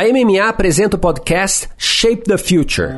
A MMA apresenta o podcast Shape the Future.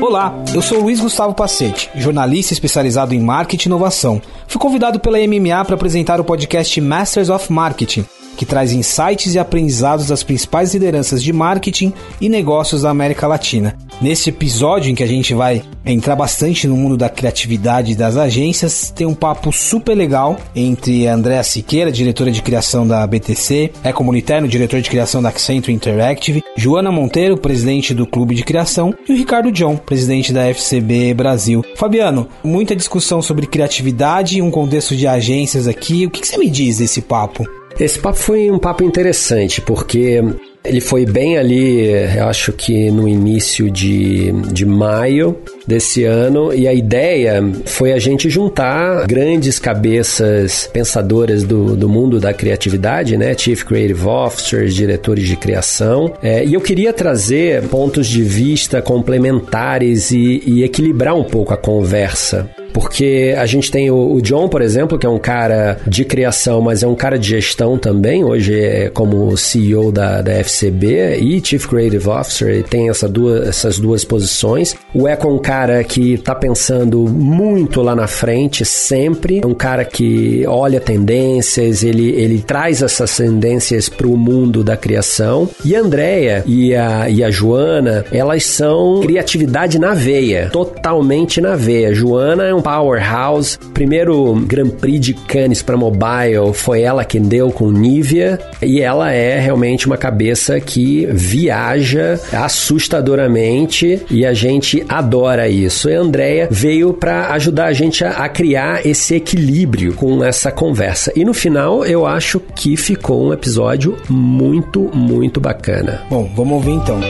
Olá, eu sou Luiz Gustavo Pacete, jornalista especializado em marketing e inovação. Fui convidado pela MMA para apresentar o podcast Masters of Marketing que traz insights e aprendizados das principais lideranças de marketing e negócios da América Latina. Neste episódio, em que a gente vai entrar bastante no mundo da criatividade das agências, tem um papo super legal entre Andréa Siqueira, diretora de criação da BTC, é comunitário, diretor de criação da Accenture Interactive, Joana Monteiro, presidente do Clube de Criação, e o Ricardo John, presidente da FCB Brasil. Fabiano, muita discussão sobre criatividade, um contexto de agências aqui. O que você me diz desse papo? Esse papo foi um papo interessante, porque ele foi bem ali, eu acho que no início de, de maio desse ano, e a ideia foi a gente juntar grandes cabeças pensadoras do, do mundo da criatividade, né? Chief Creative Officers, diretores de criação, é, e eu queria trazer pontos de vista complementares e, e equilibrar um pouco a conversa porque a gente tem o, John, por exemplo, que é um cara de criação, mas é um cara de gestão também. Hoje é como CEO da, da FCB e Chief Creative Officer, ele tem essa duas, essas duas posições. O Eco é um cara que está pensando muito lá na frente, sempre. É um cara que olha tendências, ele, ele traz essas tendências para o mundo da criação. E a Andrea e a, e a Joana, elas são criatividade na veia, totalmente na veia. Joana é um powerhouse. Primeiro Grand Prix de Cannes para mobile foi ela quem deu com Nivea e ela é realmente uma cabeça que viaja assustadoramente e a gente adora isso. E a Andrea veio para ajudar a gente a, a criar esse equilíbrio com essa conversa. E no final eu acho que ficou um episódio muito, muito bacana. Bom, vamos ouvir então.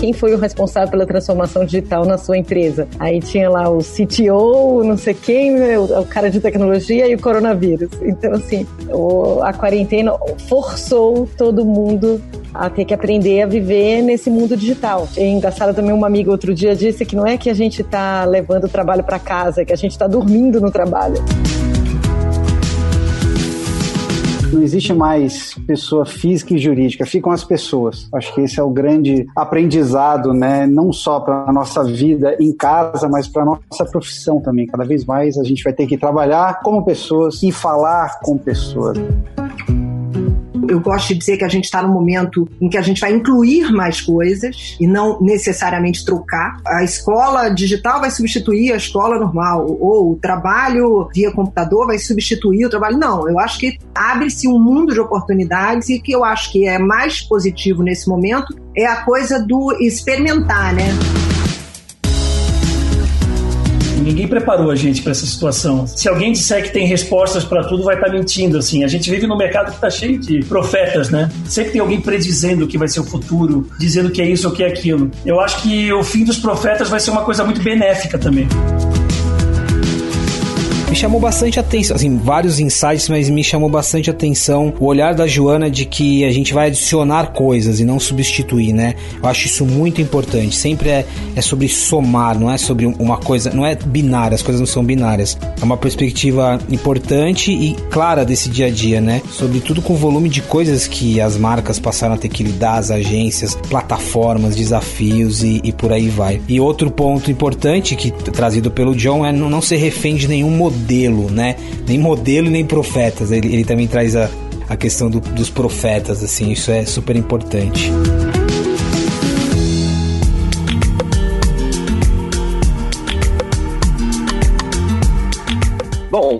Quem foi o responsável pela transformação digital na sua empresa. Aí tinha lá o CTO, não sei quem, né, o, cara de tecnologia e o coronavírus. Então, assim, o, a quarentena forçou todo mundo a ter que aprender a viver nesse mundo digital. É engraçado também uma amiga outro dia disse que não é que a gente está levando o trabalho para casa, é que a gente está dormindo no trabalho não existe mais pessoa física e jurídica, ficam as pessoas. Acho que esse é o grande aprendizado, né? Não só para a nossa vida em casa, mas para a nossa profissão também. Cada vez mais a gente vai ter que trabalhar como pessoas e falar com pessoas eu gosto de dizer que a gente está num momento em que a gente vai incluir mais coisas e não necessariamente trocar. A escola digital vai substituir a escola normal, ou o trabalho via computador vai substituir o trabalho. Não, eu acho que abre-se um mundo de oportunidades e que eu acho que é mais positivo nesse momento é a coisa do experimentar, né? Ninguém preparou a gente para essa situação. Se alguém disser que tem respostas para tudo, vai estar tá mentindo, assim. A gente vive num mercado que está cheio de profetas, né? Sempre tem alguém predizendo o que vai ser o futuro, dizendo que é isso ou que é aquilo. Eu acho que o fim dos profetas vai ser uma coisa muito benéfica também me chamou bastante atenção, assim, vários insights, mas me chamou bastante atenção o olhar da Joana de que a gente vai adicionar coisas e não substituir, né? Eu acho isso muito importante. Sempre é, é sobre somar, não é sobre uma coisa, não é binária, as coisas não são binárias. É uma perspectiva importante e clara desse dia a dia, né? Sobretudo com o volume de coisas que as marcas passaram a ter que lidar, as agências, plataformas, desafios e, e por aí vai. E outro ponto importante que trazido pelo John é não ser refém de nenhum modelo modelo, né? Nem modelo nem profetas. Ele, ele também traz a, a questão do, dos profetas, assim, isso é super importante.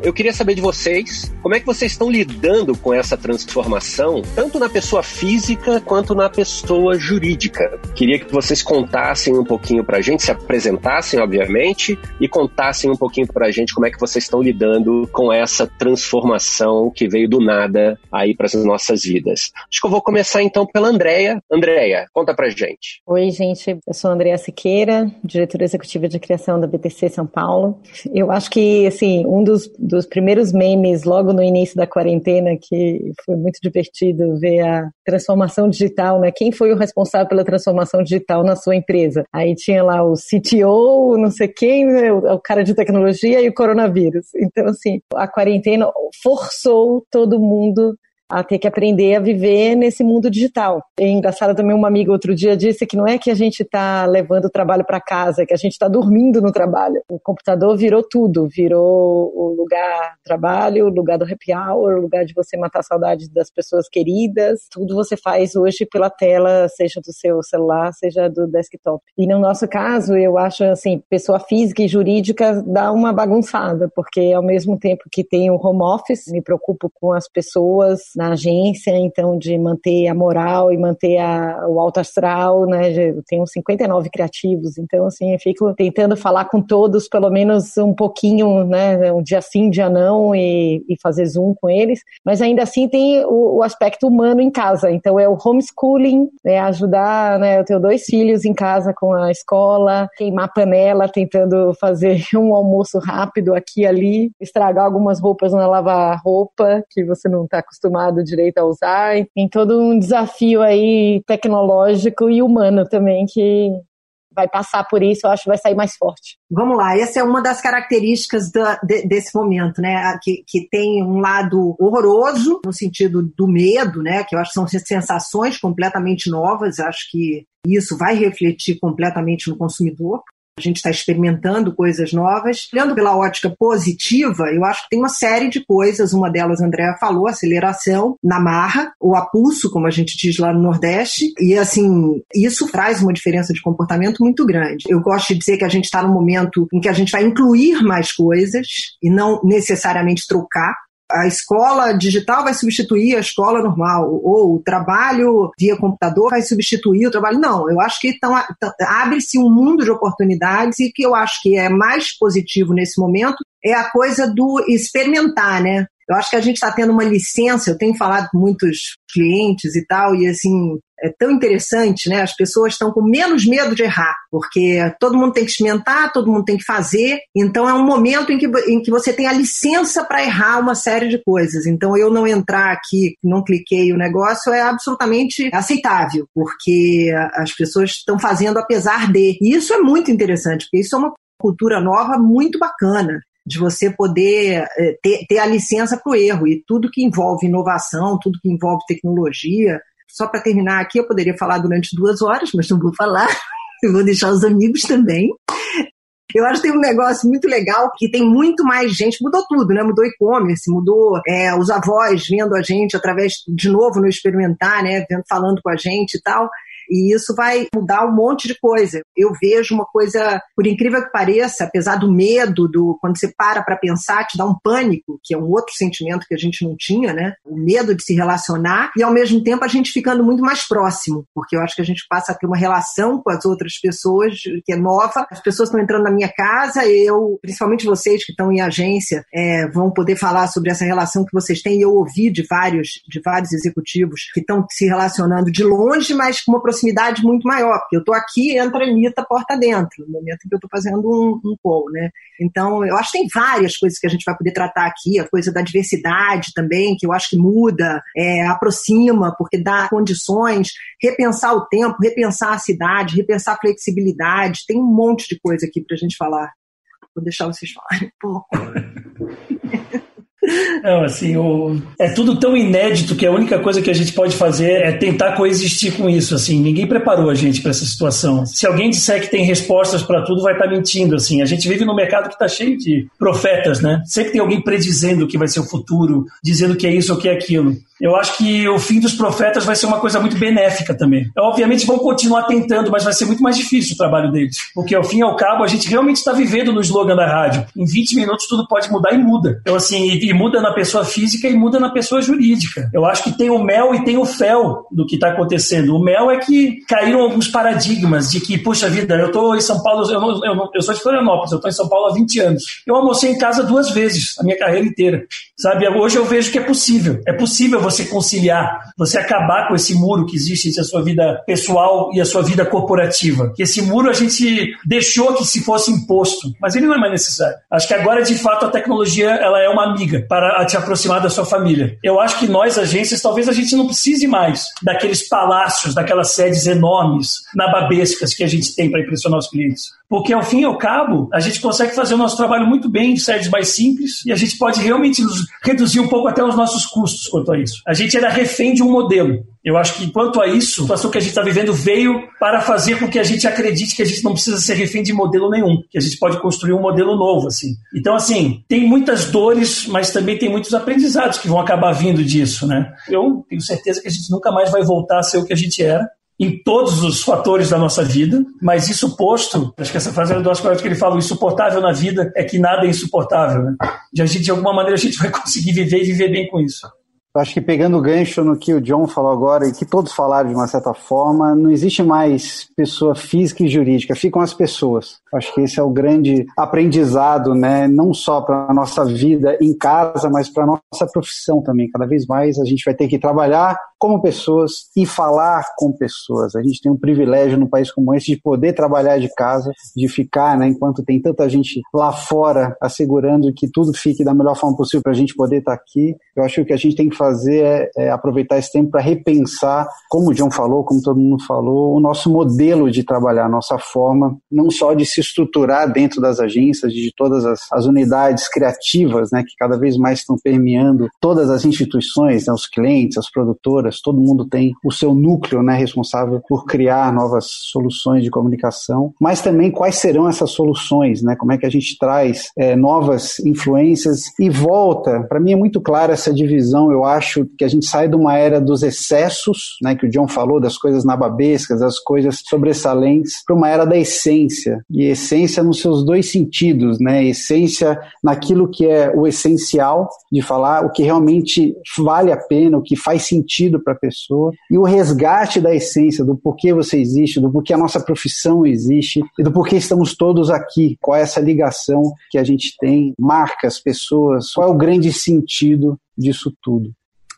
Eu queria saber de vocês como é que vocês estão lidando com essa transformação, tanto na pessoa física quanto na pessoa jurídica. Queria que vocês contassem um pouquinho para a gente, se apresentassem, obviamente, e contassem um pouquinho para a gente como é que vocês estão lidando com essa transformação que veio do nada aí para as nossas vidas. Acho que eu vou começar então pela Andréia. Andréia, conta para gente. Oi, gente. Eu sou a Andréia Siqueira, diretora executiva de criação da BTC São Paulo. Eu acho que, assim, um dos dos, primeiros memes logo no início da quarentena, que foi muito divertido ver a transformação digital, né? Quem foi o responsável pela transformação digital na sua empresa? Aí tinha lá o CTO, não sei quem, né? o cara de tecnologia e o coronavírus. Então, assim, a quarentena forçou todo mundo a ter que aprender a viver nesse mundo digital. É engraçado também, uma amiga outro dia disse que não é que a gente está levando o trabalho para casa, é que a gente está dormindo no trabalho. O computador virou tudo, virou o lugar do trabalho, o lugar do happy hour, o lugar de você matar a saudade das pessoas queridas. Tudo você faz hoje pela tela, seja do seu celular, seja do desktop. E no nosso caso, eu acho assim, pessoa física e jurídica dá uma bagunçada, porque ao mesmo tempo que tem o home office, me preocupo com as pessoas na agência, então de manter a moral e manter a, o alto astral, né? Eu tenho 59 criativos, então assim, eu fico tentando falar com todos pelo menos um pouquinho, né? Um dia sim, dia não e, e fazer zoom com eles, mas ainda assim tem o, o, aspecto humano em casa, então é o homeschooling, é ajudar, né? Eu tenho dois filhos em casa com a escola, queimar panela, tentando fazer um almoço rápido aqui e ali, estragar algumas roupas na lavar roupa que você não está acostumado do direito a usar. Tem todo um desafio aí tecnológico e humano também que vai passar por isso, eu acho que vai sair mais forte. Vamos lá, essa é uma das características do, de, desse momento, né? Que, que tem um lado horroroso, no sentido do medo, né? Que eu acho que são sensações completamente novas, acho que isso vai refletir completamente no consumidor a gente está experimentando coisas novas. Olhando pela ótica positiva, eu acho que tem uma série de coisas. Uma delas, a Andrea falou, aceleração na marra, ou a pulso, como a gente diz lá no Nordeste. E, assim, isso traz uma diferença de comportamento muito grande. Eu gosto de dizer que a gente está num momento em que a gente vai incluir mais coisas e não necessariamente trocar a escola digital vai substituir a escola normal, ou o trabalho via computador vai substituir o trabalho. Não, eu acho que então, abre-se um mundo de oportunidades e que eu acho que é mais positivo nesse momento é a coisa do experimentar, né? Eu acho que a gente está tendo uma licença, eu tenho falado com muitos clientes e tal, e assim, é tão interessante, né? As pessoas estão com menos medo de errar, porque todo mundo tem que experimentar, todo mundo tem que fazer. Então é um momento em que, em que você tem a licença para errar uma série de coisas. Então eu não entrar aqui, não cliquei o negócio é absolutamente aceitável, porque as pessoas estão fazendo apesar de. E isso é muito interessante, porque isso é uma cultura nova muito bacana de você poder é, ter, ter a licença para o erro. E tudo que envolve inovação, tudo que envolve tecnologia. Só para terminar aqui, eu poderia falar durante duas horas, mas não vou falar. Eu vou deixar os amigos também. Eu acho que tem um negócio muito legal que tem muito mais gente, mudou tudo, né? Mudou e-commerce, mudou é, os avós vendo a gente através, de novo, no experimentar, né? Falando com a gente e tal. E isso vai mudar um monte de coisa. Eu vejo uma coisa, por incrível que pareça, apesar do medo, do quando você para para pensar, te dá um pânico, que é um outro sentimento que a gente não tinha, né? O medo de se relacionar e ao mesmo tempo a gente ficando muito mais próximo, porque eu acho que a gente passa a ter uma relação com as outras pessoas que é nova. As pessoas estão entrando na minha casa, eu, principalmente vocês que estão em agência, é, vão poder falar sobre essa relação que vocês têm. Eu ouvi de vários, de vários executivos que estão se relacionando de longe, mas com uma proximidade muito maior, porque eu estou aqui, entra a Anitta porta dentro, no momento que eu estou fazendo um, um call, né? Então, eu acho que tem várias coisas que a gente vai poder tratar aqui, a coisa da diversidade também, que eu acho que muda, é, aproxima, porque dá condições, repensar o tempo, repensar a cidade, repensar a flexibilidade, tem um monte de coisa aqui para a gente falar. Vou deixar vocês falarem um pouco. Não, assim, o... é tudo tão inédito que a única coisa que a gente pode fazer é tentar coexistir com isso, assim. Ninguém preparou a gente para essa situação. Se alguém disser que tem respostas para tudo, vai estar tá mentindo, assim. A gente vive num mercado que está cheio de profetas, né? Sempre tem alguém predizendo que vai ser o futuro, dizendo que é isso ou que é aquilo. Eu acho que o fim dos profetas vai ser uma coisa muito benéfica também. Obviamente vão continuar tentando, mas vai ser muito mais difícil o trabalho deles. Porque ao fim e ao cabo, a gente realmente está vivendo no slogan da rádio. Em 20 minutos tudo pode mudar e muda. Então, assim, e, muda na pessoa física e muda na pessoa jurídica. Eu acho que tem o mel e tem o fel do que está acontecendo. O mel é que caíram alguns paradigmas de que, puxa vida, eu estou em São Paulo, eu, não, eu, não, eu sou de Florianópolis, eu estou em São Paulo há 20 anos. Eu almocei em casa duas vezes a minha carreira inteira. Sabe? Hoje eu vejo que é possível. É possível você conciliar, você acabar com esse muro que existe entre a sua vida pessoal e a sua vida corporativa. Que esse muro a gente deixou que se fosse imposto, mas ele não é mais necessário. Acho que agora, de fato, a tecnologia ela é uma amiga para te aproximar da sua família. Eu acho que nós, agências, talvez a gente não precise mais daqueles palácios, daquelas sedes enormes, nababescas que a gente tem para impressionar os clientes. Porque, ao fim e ao cabo, a gente consegue fazer o nosso trabalho muito bem de sedes mais simples e a gente pode realmente reduzir um pouco até os nossos custos quanto a isso. A gente era refém de um modelo. Eu acho que, quanto a isso, a situação que a gente está vivendo veio para fazer com que a gente acredite que a gente não precisa ser refém de modelo nenhum, que a gente pode construir um modelo novo, assim. Então, assim, tem muitas dores, mas também tem muitos aprendizados que vão acabar vindo disso, né? Eu tenho certeza que a gente nunca mais vai voltar a ser o que a gente era, em todos os fatores da nossa vida, mas isso posto, acho que essa frase é do Oscar que ele fala, o insuportável na vida é que nada é insuportável, né? A gente, de alguma maneira a gente vai conseguir viver e viver bem com isso. Eu acho que pegando o gancho no que o John falou agora e que todos falaram de uma certa forma, não existe mais pessoa física e jurídica, ficam as pessoas. Eu acho que esse é o grande aprendizado, né? Não só para a nossa vida em casa, mas para a nossa profissão também. Cada vez mais a gente vai ter que trabalhar como pessoas e falar com pessoas. A gente tem um privilégio num país como esse de poder trabalhar de casa, de ficar, né? Enquanto tem tanta gente lá fora assegurando que tudo fique da melhor forma possível para a gente poder estar tá aqui. Eu acho que a gente tem que fazer é, é aproveitar esse tempo para repensar, como o John falou, como todo mundo falou, o nosso modelo de trabalhar, a nossa forma, não só de se estruturar dentro das agências, de todas as, as unidades criativas, né, que cada vez mais estão permeando todas as instituições, né, os clientes, as produtoras, todo mundo tem o seu núcleo, né, responsável por criar novas soluções de comunicação, mas também quais serão essas soluções, né, como é que a gente traz é, novas influências e volta, para mim é muito clara essa divisão, eu acho que a gente sai de uma era dos excessos, né, que o John falou, das coisas nababescas, das coisas sobressalentes, para uma era da essência. E essência nos seus dois sentidos, né? Essência naquilo que é o essencial de falar, o que realmente vale a pena, o que faz sentido para a pessoa, e o resgate da essência, do porquê você existe, do porquê a nossa profissão existe e do porquê estamos todos aqui. Qual é essa ligação que a gente tem, marcas, pessoas, qual é o grande sentido disso tudo.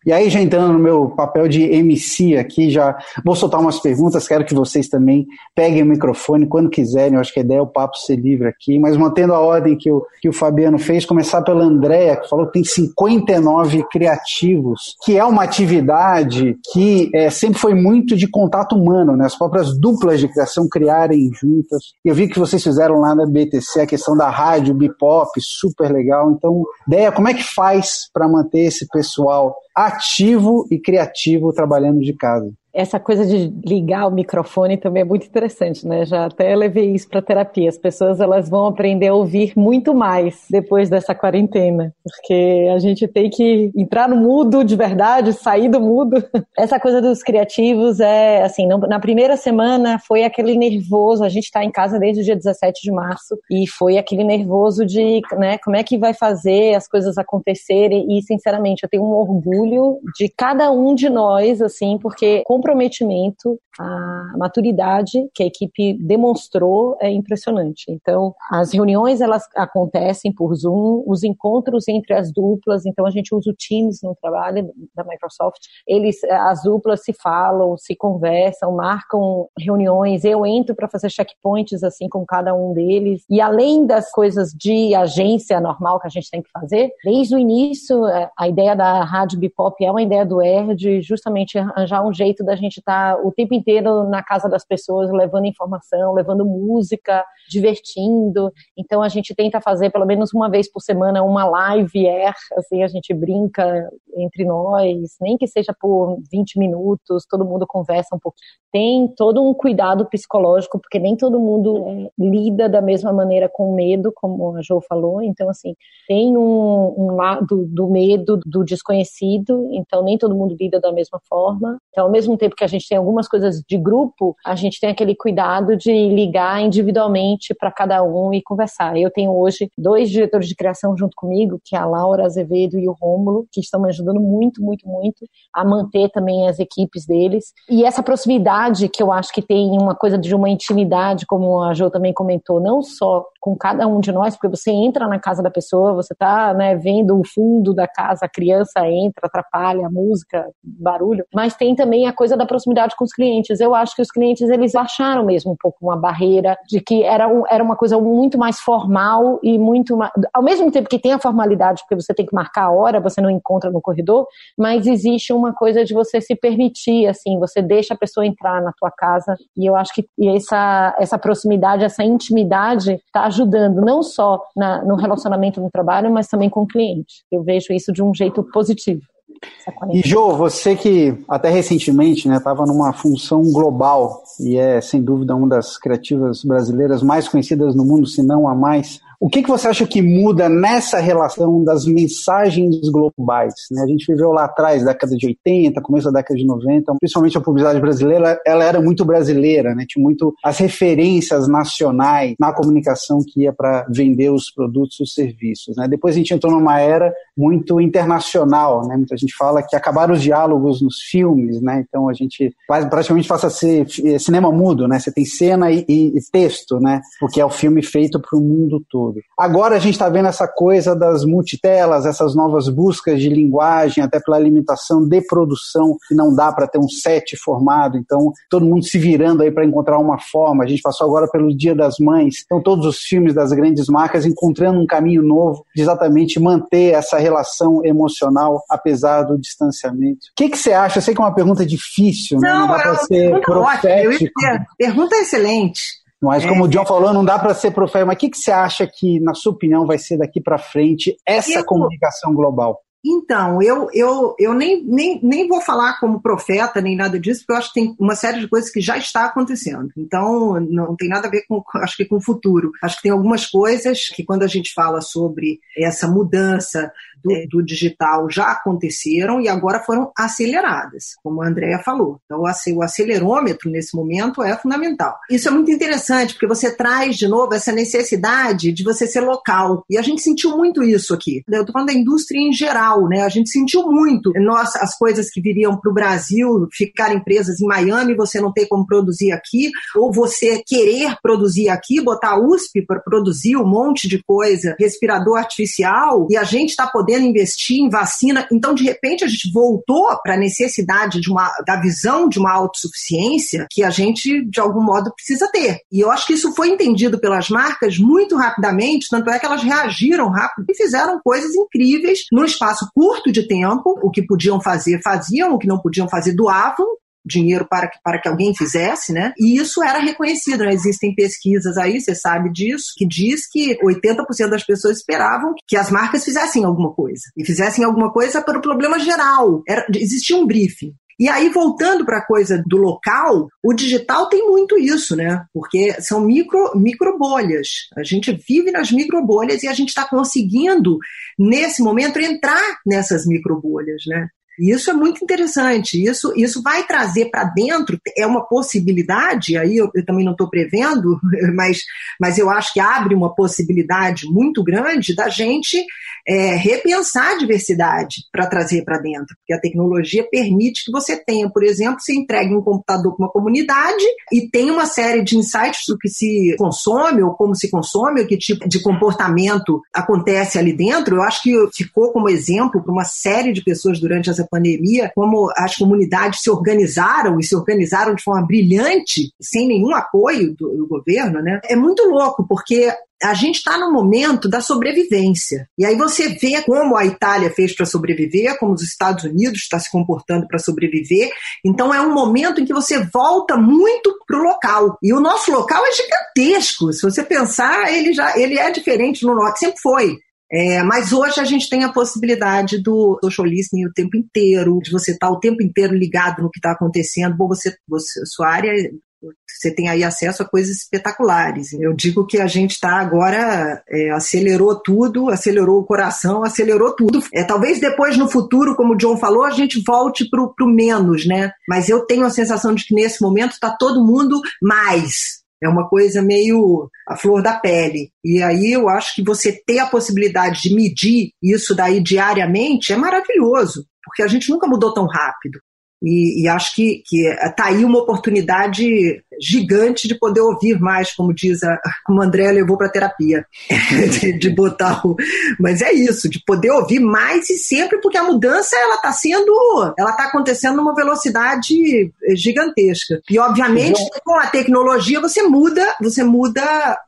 E aí, já entrando no meu papel de MC aqui, já vou soltar umas perguntas, quero que vocês também peguem o microfone quando quiserem, eu acho que a ideia é o papo ser livre aqui, mas mantendo a ordem que o, que o Fabiano fez, começar pela Andréia, que falou que tem 59 criativos, que é uma atividade que é, sempre foi muito de contato humano, né? as próprias duplas de criação criarem juntas. Eu vi que vocês fizeram lá na BTC a questão da rádio, bipop, super legal. Então, ideia, como é que faz para manter esse pessoal ativo e criativo trabalhando de casa essa coisa de ligar o microfone também é muito interessante, né? Já até levei isso para terapia. As pessoas elas vão aprender a ouvir muito mais depois dessa quarentena, porque a gente tem que entrar no mudo de verdade, sair do mudo. Essa coisa dos criativos é assim, na primeira semana foi aquele nervoso, a gente está em casa desde o dia 17 de março e foi aquele nervoso de, né, como é que vai fazer as coisas acontecerem e sinceramente eu tenho um orgulho de cada um de nós assim, porque com comprometimento, a maturidade que a equipe demonstrou é impressionante. Então, as reuniões elas acontecem por Zoom, os encontros entre as duplas, então a gente usa o Teams no trabalho da Microsoft. Eles as duplas se falam, se conversam, marcam reuniões, eu entro para fazer checkpoints assim com cada um deles. E além das coisas de agência normal que a gente tem que fazer, desde o início a ideia da Rádio Bipop é uma ideia do ERD, justamente arranjar um jeito da gente estar tá o tempo inteiro na casa das pessoas, levando informação, levando música, divertindo. Então a gente tenta fazer pelo menos uma vez por semana uma live air, assim, a gente brinca entre nós, nem que seja por 20 minutos, todo mundo conversa um pouquinho. Tem todo um cuidado psicológico, porque nem todo mundo é, lida da mesma maneira com medo, como a Jo falou. Então, assim, tem um, um lado do medo do desconhecido, então nem todo mundo lida da mesma forma. Então, ao mesmo tempo que a gente tem algumas coisas de grupo, a gente tem aquele cuidado de ligar individualmente para cada um e conversar. Eu tenho hoje dois diretores de criação junto comigo, que é a Laura Azevedo e o Rômulo, que estão me ajudando muito, muito, muito a manter também as equipes deles. E essa proximidade que eu acho que tem uma coisa de uma intimidade, como a Jo também comentou, não só com cada um de nós, porque você entra na casa da pessoa, você está né, vendo o fundo da casa, a criança entra, atrapalha a música, barulho, mas tem também a coisa da proximidade com os clientes. Eu acho que os clientes eles acharam mesmo um pouco uma barreira de que era, um, era uma coisa muito mais formal e muito mais, ao mesmo tempo que tem a formalidade, porque você tem que marcar a hora, você não encontra no mas existe uma coisa de você se permitir, assim, você deixa a pessoa entrar na tua casa e eu acho que essa, essa proximidade, essa intimidade está ajudando não só na, no relacionamento no trabalho, mas também com o cliente. Eu vejo isso de um jeito positivo. E Jô, você que até recentemente estava né, numa função global e é sem dúvida uma das criativas brasileiras mais conhecidas no mundo, se não a mais, o que, que você acha que muda nessa relação das mensagens globais? Né? A gente viveu lá atrás, década de 80, começo da década de 90, principalmente a publicidade brasileira, ela era muito brasileira, né? tinha muito as referências nacionais na comunicação que ia para vender os produtos e os serviços. Né? Depois a gente entrou numa era muito internacional, né? muita gente fala que acabaram os diálogos nos filmes, né? então a gente praticamente passa a ser cinema mudo, né? você tem cena e, e, e texto, né? porque é o filme feito para o mundo todo. Agora a gente está vendo essa coisa das multitelas, essas novas buscas de linguagem, até pela limitação de produção, que não dá para ter um set formado, então todo mundo se virando aí para encontrar uma forma. A gente passou agora pelo Dia das Mães, então todos os filmes das grandes marcas encontrando um caminho novo de exatamente manter essa relação emocional, apesar do distanciamento. O que, que você acha? Eu sei que é uma pergunta difícil, né? não, não dá para ser profético. Pergunta excelente. Mas como é, o John falou, não dá para ser profeta. Mas o que, que você acha que, na sua opinião, vai ser daqui para frente essa eu, comunicação global? Então, eu, eu, eu nem, nem, nem vou falar como profeta nem nada disso, porque eu acho que tem uma série de coisas que já está acontecendo. Então, não tem nada a ver com, acho que com o futuro. Acho que tem algumas coisas que quando a gente fala sobre essa mudança do, é. do, digital já aconteceram e agora foram aceleradas, como a Andrea falou. Então, o acelerômetro nesse momento é fundamental. Isso é muito interessante, porque você traz de novo essa necessidade de você ser local. E a gente sentiu muito isso aqui. Eu estou falando da indústria em geral, né? A gente sentiu muito nossa, as coisas que viriam para o Brasil ficarem presas em Miami, você não ter como produzir aqui, ou você querer produzir aqui, botar a USP para produzir um monte de coisa, respirador artificial, e a gente está podendo investir em vacina. Então, de repente, a gente voltou para a necessidade de uma, da visão de uma autossuficiência que a gente, de algum modo, precisa ter. E eu acho que isso foi entendido pelas marcas muito rapidamente, tanto é que elas reagiram rápido e fizeram coisas incríveis num espaço curto de tempo. O que podiam fazer, faziam, o que não podiam fazer, doavam dinheiro para que, para que alguém fizesse, né? E isso era reconhecido, né? Existem pesquisas aí, você sabe disso, que diz que 80% das pessoas esperavam que as marcas fizessem alguma coisa. E fizessem alguma coisa para o problema geral. Era, existia um briefing. E aí, voltando para a coisa do local, o digital tem muito isso, né? Porque são micro, micro bolhas. A gente vive nas micro bolhas e a gente está conseguindo, nesse momento, entrar nessas micro bolhas, né? Isso é muito interessante. Isso, isso vai trazer para dentro, é uma possibilidade, aí eu, eu também não estou prevendo, mas, mas eu acho que abre uma possibilidade muito grande da gente é, repensar a diversidade para trazer para dentro. Porque a tecnologia permite que você tenha, por exemplo, você entregue um computador para uma comunidade e tem uma série de insights do que se consome, ou como se consome, ou que tipo de comportamento acontece ali dentro. Eu acho que ficou como exemplo para uma série de pessoas durante essa pandemia, como as comunidades se organizaram e se organizaram de forma brilhante, sem nenhum apoio do, do governo, né? É muito louco, porque a gente está no momento da sobrevivência. E aí você vê como a Itália fez para sobreviver, como os Estados Unidos está se comportando para sobreviver. Então é um momento em que você volta muito para o local. E o nosso local é gigantesco. Se você pensar, ele já ele é diferente no norte, sempre foi. É, mas hoje a gente tem a possibilidade do social listening o tempo inteiro, de você estar tá o tempo inteiro ligado no que está acontecendo. Bom, você, você, sua área você tem aí acesso a coisas espetaculares. Eu digo que a gente está agora, é, acelerou tudo, acelerou o coração, acelerou tudo. É, talvez depois, no futuro, como o John falou, a gente volte para o menos, né? Mas eu tenho a sensação de que nesse momento está todo mundo mais. É uma coisa meio a flor da pele. E aí eu acho que você ter a possibilidade de medir isso daí diariamente é maravilhoso, porque a gente nunca mudou tão rápido. E, e, acho que está aí uma oportunidade gigante de poder ouvir mais, como diz a, como o André levou para terapia, de, de, botar o, mas é isso, de poder ouvir mais e sempre porque a mudança ela está sendo, ela está acontecendo numa velocidade gigantesca. E obviamente John, com a tecnologia você muda, você muda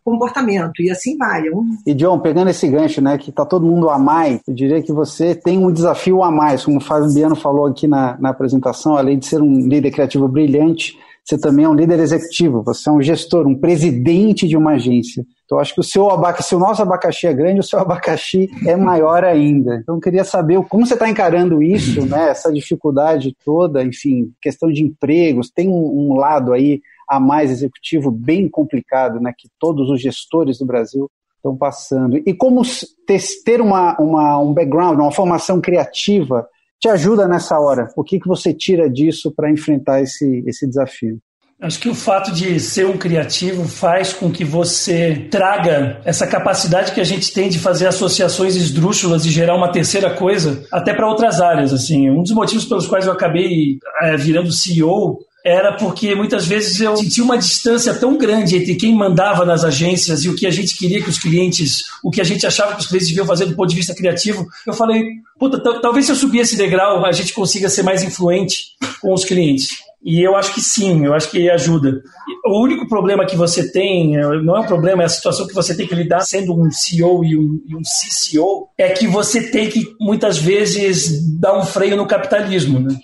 comportamento e assim vai. E John, pegando esse gancho, né, que tá todo mundo a mais, eu diria que você tem um desafio a mais, como o Fabiano falou aqui na, na apresentação, além de ser um líder criativo brilhante, você também é um líder executivo, você é um gestor, um presidente de uma agência. Então, acho que o seu abacaxi, se o nosso abacaxi é grande, o seu abacaxi é maior ainda. Então, eu queria saber como você está encarando isso, né, essa dificuldade toda, enfim, questão de empregos, tem um, um lado aí a mais executivo bem complicado, né, que todos os gestores do Brasil estão passando. E como ter uma, uma, um background, uma formação criativa te ajuda nessa hora? O que, que você tira disso para enfrentar esse, esse desafio? Acho que o fato de ser um criativo faz com que você traga essa capacidade que a gente tem de fazer associações esdrúxulas e gerar uma terceira coisa até para outras áreas. Assim, um dos motivos pelos quais eu acabei é, virando CEO era porque muitas vezes eu senti uma distância tão grande entre quem mandava nas agências e o que a gente queria que os clientes, o que a gente achava que os clientes deviam fazer do ponto de vista criativo. Eu falei, puta, talvez se eu subir esse degrau a gente consiga ser mais influente com os clientes. E eu acho que sim, eu acho que ajuda. O único problema que você tem, não é um problema, é a situação que você tem que lidar sendo um CEO e um, e um CCO, é que você tem que muitas vezes dar um freio no capitalismo. Né?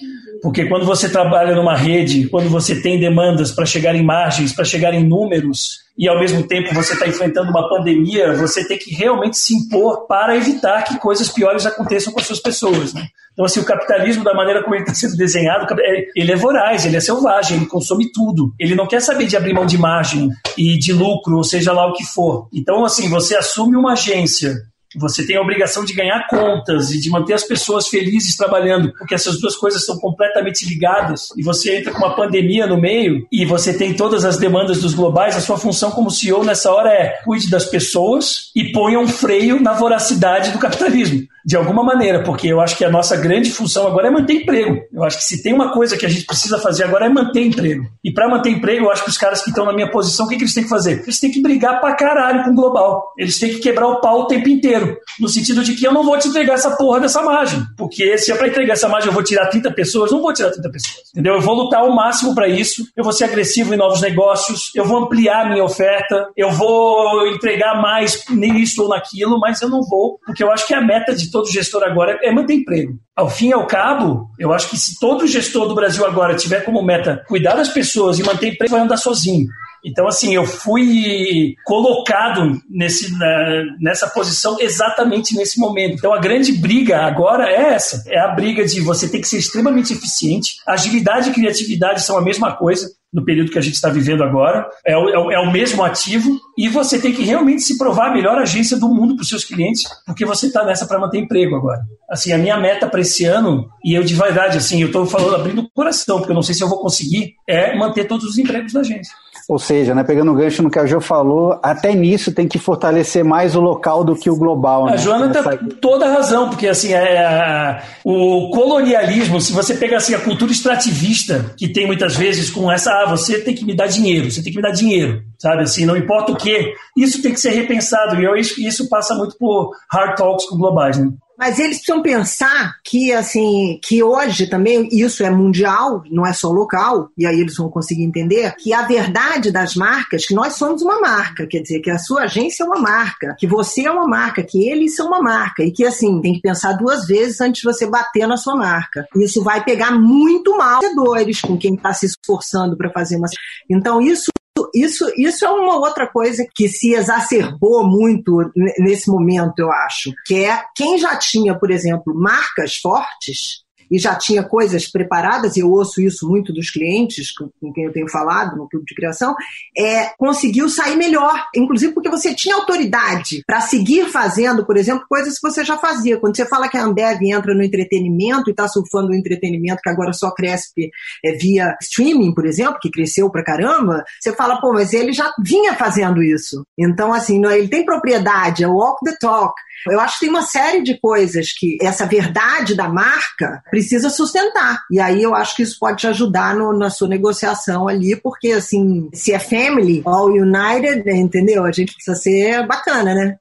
Porque quando você trabalha numa rede, quando você tem demandas para chegar em margens, para chegar em números, e ao mesmo tempo você está enfrentando uma pandemia, você tem que realmente se impor para evitar que coisas piores aconteçam com as suas pessoas. Né? Então, assim, o capitalismo, da maneira como ele está sendo desenhado, é, ele é voraz, ele é selvagem, ele consome tudo. Ele não quer saber de abrir mão de margem e de lucro, ou seja lá o que for. Então, assim, você assume uma agência você tem a obrigação de ganhar contas e de manter as pessoas felizes trabalhando, porque essas duas coisas são completamente ligadas. E você entra com uma pandemia no meio e você tem todas as demandas dos globais. A sua função como CEO nessa hora é cuide das pessoas e ponha um freio na voracidade do capitalismo de alguma maneira, porque eu acho que a nossa grande função agora é manter emprego. Eu acho que se tem uma coisa que a gente precisa fazer agora é manter emprego. E para manter emprego, eu acho que os caras que estão na minha posição, o que, que eles têm que fazer? Eles têm que brigar pra caralho com o global. Eles têm que quebrar o pau o tempo inteiro. No sentido de que eu não vou te entregar essa porra dessa margem. Porque se é para entregar essa margem eu vou tirar 30 pessoas, não vou tirar 30 pessoas. Entendeu? Eu vou lutar ao máximo para isso. Eu vou ser agressivo em novos negócios. Eu vou ampliar minha oferta. Eu vou entregar mais nisso ou naquilo, mas eu não vou, porque eu acho que a meta de todo gestor agora é manter emprego. Ao fim e ao cabo, eu acho que se todo gestor do Brasil agora tiver como meta cuidar das pessoas e manter emprego, vai andar sozinho. Então, assim, eu fui colocado nesse, na, nessa posição exatamente nesse momento. Então, a grande briga agora é essa: é a briga de você ter que ser extremamente eficiente. Agilidade e criatividade são a mesma coisa no período que a gente está vivendo agora. É o, é, o, é o, mesmo ativo e você tem que realmente se provar a melhor agência do mundo para os seus clientes, porque você está nessa para manter emprego agora. Assim, a minha meta para esse ano, e eu de verdade, assim, eu estou falando abrindo o coração, porque eu não sei se eu vou conseguir, é manter todos os empregos da agência. Ou seja, né, pegando o gancho no que a Jo falou, até nisso tem que fortalecer mais o local do que o global. Né? A Joana tem toda a razão, porque assim, é, o colonialismo, se você pegar assim, a cultura extrativista, que tem muitas vezes com essa, ah, você tem que me dar dinheiro, você tem que me dar dinheiro, sabe? Assim, não importa o que, isso tem que ser repensado, e eu, isso, isso passa muito por hard talks com globais, né? Mas eles precisam pensar que, assim, que hoje também isso é mundial, não é só local, e aí eles vão conseguir entender que a verdade das marcas, que nós somos uma marca, quer dizer, que a sua agência é uma marca, que você é uma marca, que eles são uma marca, e que, assim, tem que pensar duas vezes antes de você bater na sua marca. Isso vai pegar muito mal com quem está se esforçando para fazer uma. Então, isso isso, isso é uma outra coisa que se exacerbou muito nesse momento, eu acho, que é quem já tinha, por exemplo, marcas fortes e já tinha coisas preparadas, e eu ouço isso muito dos clientes com, quem eu tenho falado no clube de criação, é, conseguiu sair melhor, inclusive porque você tinha autoridade para seguir fazendo, por exemplo, coisas que você já fazia. Quando você fala que a Ambev entra no entretenimento e está surfando o entretenimento que agora só cresce é, via streaming, por exemplo, que cresceu pra caramba, você fala, pô, mas ele já vinha fazendo isso. Então, assim, ele tem propriedade, é walk the talk. Eu acho que tem uma série de coisas que essa verdade da marca precisa sustentar. E aí eu acho que isso pode te ajudar no, na sua negociação ali, porque assim, se é family, all united, entendeu? A gente precisa ser bacana, né?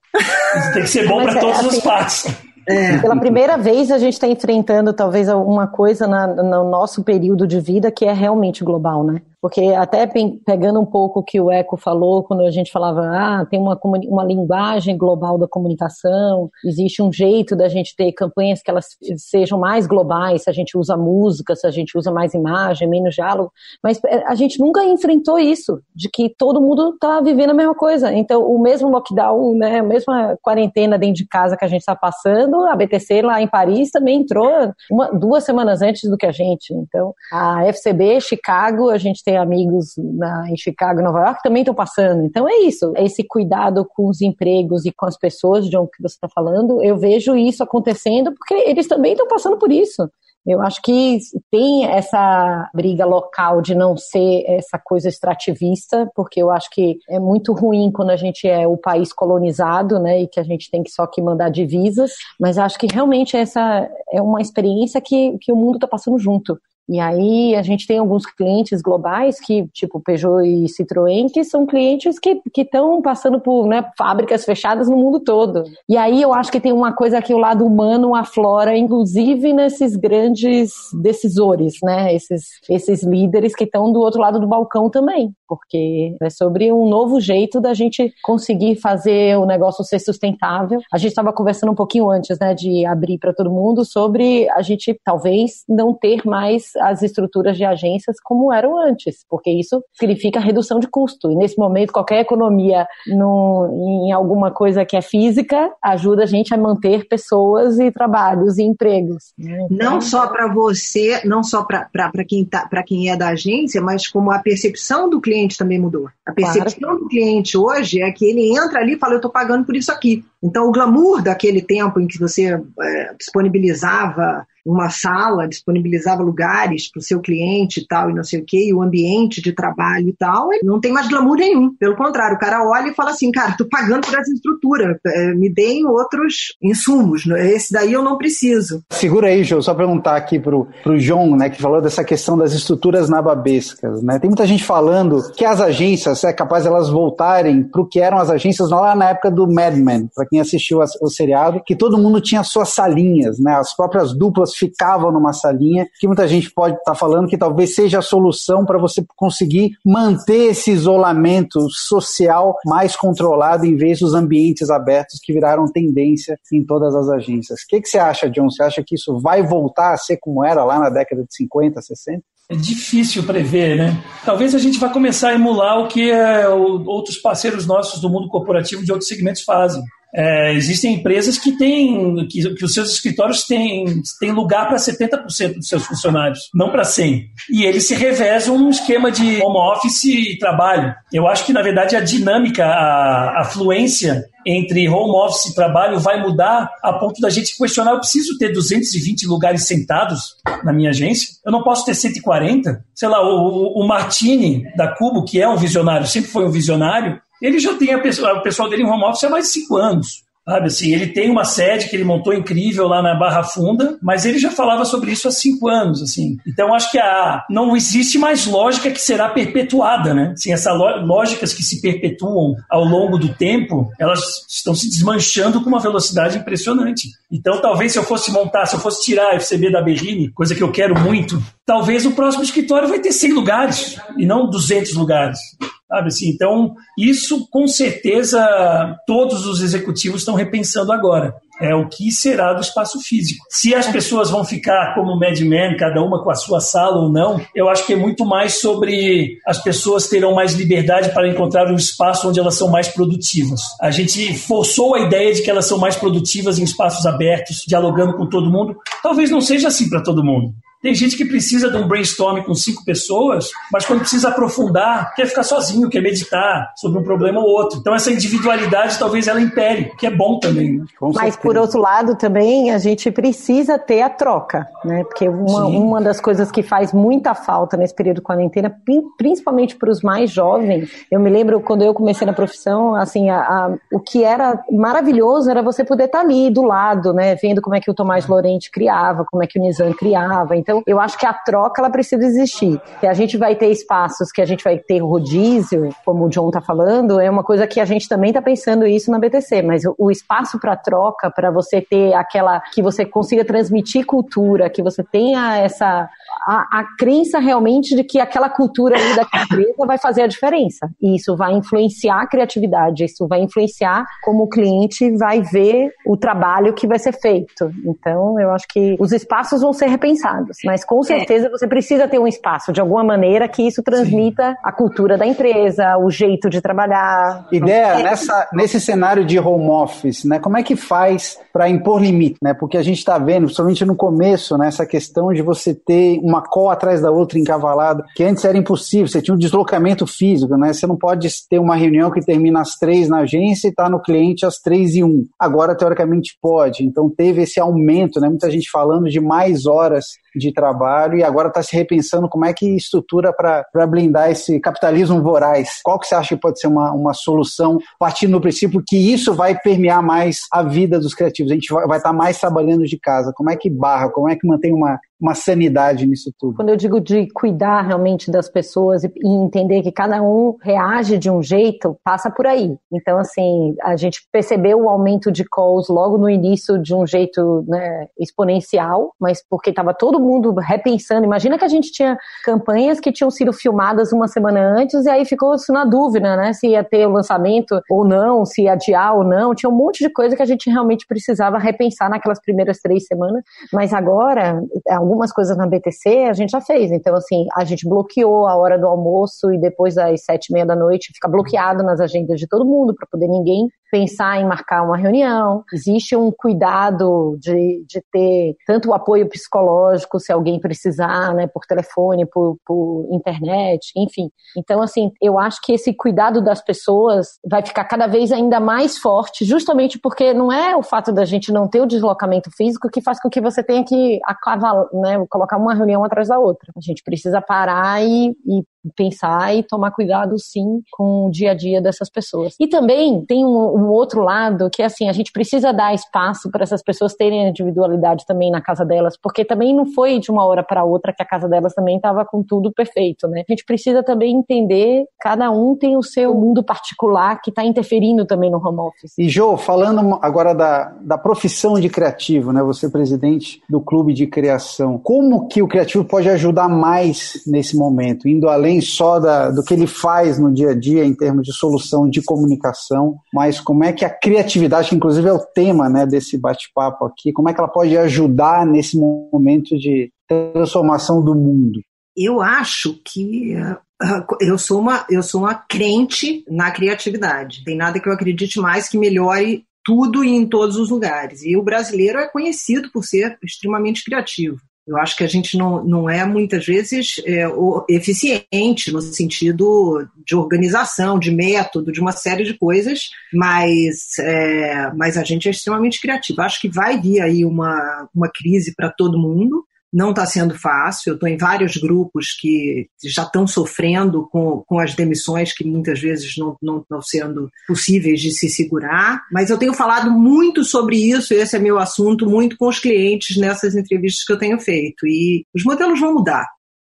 Tem que ser bom para é, todas assim, as partes. É. Pela primeira vez a gente está enfrentando talvez alguma coisa na, no nosso período de vida que é realmente global, né? Porque até pegando um pouco o que o Eco falou, quando a gente falava, ah, tem uma, uma linguagem global da comunicação, existe um jeito da gente ter campanhas que elas sejam mais globais, se a gente usa música, se a gente usa mais imagem, menos diálogo, mas é, a gente nunca enfrentou isso, de que todo mundo está vivendo a mesma coisa. Então, o mesmo lockdown, né, a mesma quarentena dentro de casa que a gente está passando, a BTC lá em Paris também entrou uma, duas semanas antes do que a gente. Então, a FCB, Chicago, a gente tem amigos na, em Chicago, Nova York, também estão passando. Então é isso, é esse cuidado com os empregos e com as pessoas, John, que você está falando. Eu vejo isso acontecendo porque eles também estão passando por isso. Eu acho que tem essa briga local de não ser essa coisa extrativista, porque eu acho que é muito ruim quando a gente é o país colonizado, né, e que a gente tem que só que mandar divisas, mas acho que realmente essa é uma experiência que, que o mundo está passando junto. E aí a gente tem alguns clientes globais que, tipo Peugeot e Citroën, que são clientes que estão passando por né, fábricas fechadas no mundo todo. E aí eu acho que tem uma coisa que o lado humano aflora, inclusive nesses grandes decisores, né? Esses, esses líderes que estão do outro lado do balcão também. Porque é sobre um novo jeito da gente conseguir fazer o negócio ser sustentável. A gente estava conversando um pouquinho antes, né, de abrir para todo mundo sobre a gente talvez não ter mais as estruturas de agências como eram antes, porque isso significa redução de custo. E nesse momento, qualquer economia no, em alguma coisa que é física ajuda a gente a manter pessoas e trabalhos e empregos. Né? Então, não só para você, não só para quem, tá, quem é da agência, mas como a percepção do cliente também mudou. A percepção claro. do cliente hoje é que ele entra ali e fala: Eu estou pagando por isso aqui. Então, o glamour daquele tempo em que você é, disponibilizava uma sala, disponibilizava lugares para o seu cliente e tal, e não sei o quê, e o ambiente de trabalho e tal, não tem mais glamour nenhum. Pelo contrário, o cara olha e fala assim, cara, tô pagando por essa estrutura, é, me deem outros insumos, né? esse daí eu não preciso. Segura aí, João, só perguntar aqui pro, pro João, né, que falou dessa questão das estruturas nababescas, né? Tem muita gente falando que as agências, é capaz elas voltarem pro que eram as agências lá na época do Mad Men, para quem assistiu o seriado, que todo mundo tinha suas salinhas, né? As próprias duplas ficavam numa salinha, que muita gente pode estar tá falando que talvez seja a solução para você conseguir manter esse isolamento social mais controlado em vez dos ambientes abertos que viraram tendência em todas as agências. O que, que você acha, John? Você acha que isso vai voltar a ser como era lá na década de 50, 60? É difícil prever, né? Talvez a gente vá começar a emular o que é, outros parceiros nossos do mundo corporativo de outros segmentos fazem. É, existem empresas que têm que, que, os seus escritórios têm, têm lugar para 70% dos seus funcionários, não para 100. E eles se revezam num esquema de home office e trabalho. Eu acho que, na verdade, a dinâmica, a, a fluência entre home office e trabalho vai mudar a ponto da gente questionar: eu preciso ter 220 lugares sentados na minha agência? Eu não posso ter 140? Sei lá, o, o Martini da Cubo, que é um visionário, sempre foi um visionário, ele já tem a pessoa, o pessoal dele em home office há mais de cinco anos. Sabe, assim, ele tem uma sede que ele montou incrível lá na Barra Funda, mas ele já falava sobre isso há cinco anos, assim. Então acho que a, não existe mais lógica que será perpetuada, né? Assim, essas lógicas que se perpetuam ao longo do tempo, elas estão se desmanchando com uma velocidade impressionante. Então talvez se eu fosse montar, se eu fosse tirar a FCB da Berrine, coisa que eu quero muito, talvez o próximo escritório vai ter 100 lugares e não 200 lugares. Sabe assim? Então, isso com certeza todos os executivos estão repensando agora. É o que será do espaço físico. Se as pessoas vão ficar como Mad Men, cada uma com a sua sala ou não, eu acho que é muito mais sobre as pessoas terão mais liberdade para encontrar um espaço onde elas são mais produtivas. A gente forçou a ideia de que elas são mais produtivas em espaços abertos, dialogando com todo mundo. Talvez não seja assim para todo mundo. Tem gente que precisa de um brainstorming com cinco pessoas, mas quando precisa aprofundar, quer ficar sozinho, quer meditar sobre um problema ou outro. Então essa individualidade talvez ela impere, que é bom também. Né? Mas por outro lado também a gente precisa ter a troca, né? Porque uma, uma das coisas que faz muita falta nesse período de quarentena, principalmente para os mais jovens, eu me lembro quando eu comecei na profissão, assim, a, a, o que era maravilhoso era você poder estar ali do lado, né? Vendo como é que o Tomás Lorente criava, como é que o Nizam criava. Então, eu acho que a troca ela precisa existir. Que a gente vai ter espaços que a gente vai ter rodízio, como o John está falando, é uma coisa que a gente também está pensando isso na BTC, mas o espaço para troca, para você ter aquela que você consiga transmitir cultura, que você tenha essa a, a crença realmente de que aquela cultura ali da empresa vai fazer a diferença. E isso vai influenciar a criatividade, isso vai influenciar como o cliente vai ver o trabalho que vai ser feito. Então, eu acho que os espaços vão ser repensados, mas com certeza é. você precisa ter um espaço de alguma maneira que isso transmita Sim. a cultura da empresa, o jeito de trabalhar. Ideia nessa, nesse cenário de home office, né? Como é que faz para impor limite, né? Porque a gente está vendo, principalmente no começo, né, essa questão de você ter uma call atrás da outra encavalada, que antes era impossível, você tinha um deslocamento físico, né? Você não pode ter uma reunião que termina às três na agência e está no cliente às três e um. Agora, teoricamente, pode. Então, teve esse aumento, né? Muita gente falando de mais horas de trabalho e agora está se repensando como é que estrutura para blindar esse capitalismo voraz. Qual que você acha que pode ser uma, uma solução, partindo do princípio que isso vai permear mais a vida dos criativos? A gente vai estar tá mais trabalhando de casa. Como é que barra? Como é que mantém uma, uma sanidade nisso tudo. Quando eu digo de cuidar realmente das pessoas e entender que cada um reage de um jeito, passa por aí. Então, assim, a gente percebeu o aumento de calls logo no início de um jeito né, exponencial, mas porque estava todo mundo repensando. Imagina que a gente tinha campanhas que tinham sido filmadas uma semana antes e aí ficou -se na dúvida, né, se ia ter o lançamento ou não, se ia adiar ou não. Tinha um monte de coisa que a gente realmente precisava repensar naquelas primeiras três semanas, mas agora, algumas coisas na BTC a gente já fez. Então, assim, a gente bloqueou a hora do almoço e depois das sete e meia da noite fica bloqueado nas agendas de todo mundo para poder ninguém pensar em marcar uma reunião. Existe um cuidado de, de ter tanto o apoio psicológico, se alguém precisar, né, por telefone, por, por internet, enfim. Então, assim, eu acho que esse cuidado das pessoas vai ficar cada vez ainda mais forte, justamente porque não é o fato da gente não ter o deslocamento físico que faz com que você tenha que acabar, né, colocar uma reunião atrás da outra. A gente precisa parar e, e pensar e tomar cuidado sim com o dia a dia dessas pessoas. E também tem um, um outro lado que é assim, a gente precisa dar espaço para essas pessoas terem individualidade também na casa delas, porque também não foi de uma hora para outra que a casa delas também estava com tudo perfeito, né? A gente precisa também entender, cada um tem o seu mundo particular que está interferindo também no home office. E Jo, falando agora da, da profissão de criativo, né? Você é presidente do clube de criação, como que o criativo pode ajudar mais nesse momento, indo além só da, do que ele faz no dia a dia em termos de solução de comunicação, mas como é que a criatividade, que inclusive é o tema né, desse bate-papo aqui, como é que ela pode ajudar nesse momento de transformação do mundo? Eu acho que uh, eu sou uma eu sou uma crente na criatividade. Tem nada que eu acredite mais que melhore tudo e em todos os lugares. E o brasileiro é conhecido por ser extremamente criativo. Eu acho que a gente não, não é muitas vezes é, eficiente no sentido de organização, de método, de uma série de coisas, mas, é, mas a gente é extremamente criativo. Acho que vai vir aí uma, uma crise para todo mundo. Não está sendo fácil. Eu estou em vários grupos que já estão sofrendo com, com as demissões que muitas vezes não, não estão sendo possíveis de se segurar. Mas eu tenho falado muito sobre isso, esse é meu assunto, muito com os clientes nessas entrevistas que eu tenho feito. E os modelos vão mudar.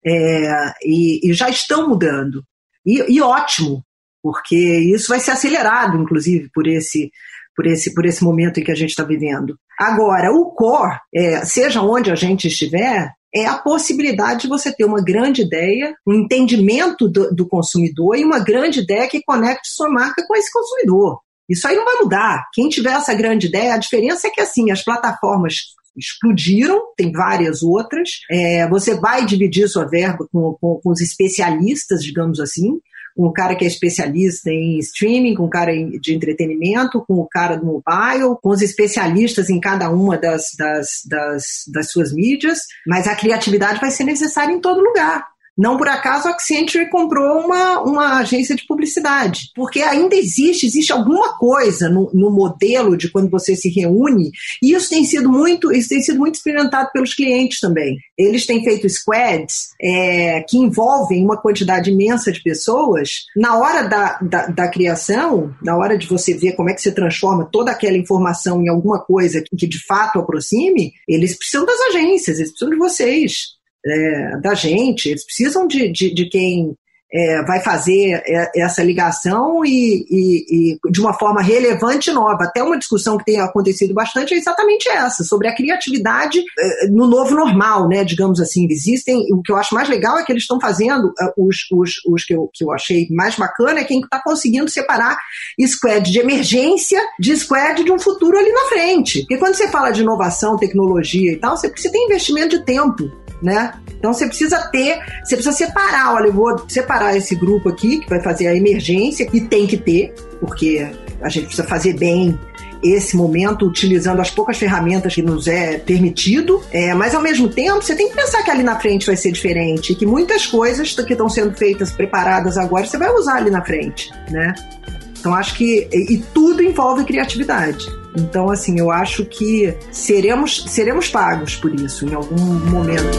É, e, e, já estão mudando. E, e ótimo, porque isso vai ser acelerado, inclusive, por esse por esse, por esse momento em que a gente está vivendo. Agora, o core, é, seja onde a gente estiver, é a possibilidade de você ter uma grande ideia, um entendimento do, do consumidor e uma grande ideia que conecte sua marca com esse consumidor. Isso aí não vai mudar. Quem tiver essa grande ideia, a diferença é que assim, as plataformas explodiram, tem várias outras. É, você vai dividir sua verba com, com, com os especialistas, digamos assim, com o cara que é especialista em streaming, com o cara de entretenimento, com o cara do mobile, com os especialistas em cada uma das, das, das, das suas mídias, mas a criatividade vai ser necessária em todo lugar. Não por acaso a Accenture comprou uma, uma agência de publicidade, porque ainda existe, existe alguma coisa no, no, modelo de quando você se reúne, e isso tem sido muito, isso tem sido muito experimentado pelos clientes também. Eles têm feito squads é, que envolvem uma quantidade imensa de pessoas. Na hora da, da, da, criação, na hora de você ver como é que você transforma toda aquela informação em alguma coisa que de fato aproxime, eles precisam das agências, eles precisam de vocês é, da gente, eles precisam de, de, de quem é, vai fazer é, essa ligação e, e, e, de uma forma relevante e nova. Até uma discussão que tem acontecido bastante é exatamente essa, sobre a criatividade é, no novo normal, né, digamos assim. Existem, o que eu acho mais legal é que eles estão fazendo, é, os, os, os que, eu, que eu achei mais bacana é quem está conseguindo separar squad de emergência de squad de um futuro ali na frente. Porque quando você fala de inovação, tecnologia e tal, você precisa ter investimento de tempo né? Então você precisa ter, você precisa separar, olha, eu vou separar esse grupo aqui que vai fazer a emergência, que tem que ter, porque a gente precisa fazer bem esse momento utilizando as poucas ferramentas que nos é permitido, é, mas ao mesmo tempo você tem que pensar que ali na frente vai ser diferente, que muitas coisas que estão sendo feitas, preparadas agora, você vai usar ali na frente, né? Então acho que e, e tudo envolve criatividade. Então, assim, eu acho que seremos, seremos pagos por isso em algum momento.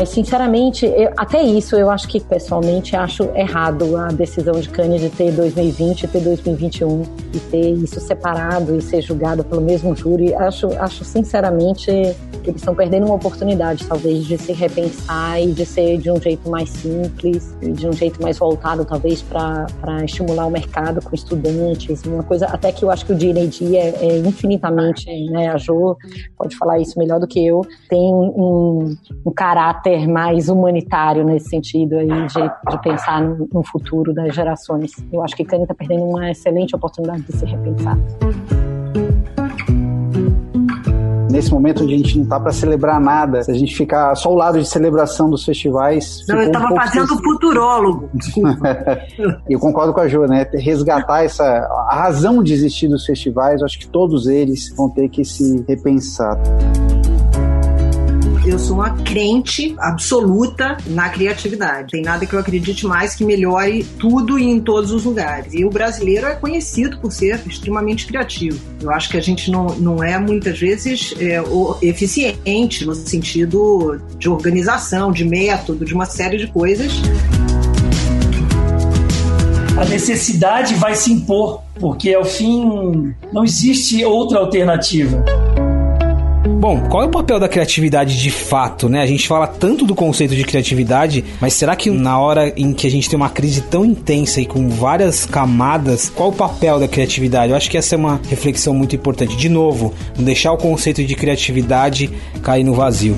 Mas, sinceramente, eu, até isso eu acho que, pessoalmente, acho errado a decisão de Kanye de ter 2020 e ter 2021 e ter isso separado e ser julgado pelo mesmo júri. Acho, acho sinceramente, que eles estão perdendo uma oportunidade, talvez, de se repensar e de ser de um jeito mais simples e de um jeito mais voltado, talvez, para estimular o mercado com estudantes. Uma coisa, até que eu acho que o D&D é, é, infinitamente, né, a Jo pode falar isso melhor do que eu, tem um, um caráter mais humanitário nesse sentido aí de, de pensar no, no futuro das gerações. Eu acho que Kanye está perdendo uma excelente oportunidade de se repensar nesse momento onde a gente não tá para celebrar nada, se a gente ficar só o lado de celebração dos festivais. Não, eu tava um fazendo o futurólogo. eu concordo com a Jo, né? Resgatar essa a razão de existir dos festivais, acho que todos eles vão ter que se repensar eu sou uma crente absoluta na criatividade. Tem nada que eu acredite mais que melhore tudo e em todos os lugares. E o brasileiro é conhecido por ser extremamente criativo. Eu acho que a gente não, não é muitas vezes é, eficiente no sentido de organização, de método, de uma série de coisas. A necessidade vai se impor, porque ao fim não existe outra alternativa. Bom, qual é o papel da criatividade de fato, né? A gente fala tanto do conceito de criatividade, mas será que na hora em que a gente tem uma crise tão intensa e com várias camadas, qual o papel da criatividade? Eu acho que essa é uma reflexão muito importante. De novo, não deixar o conceito de criatividade cair no vazio.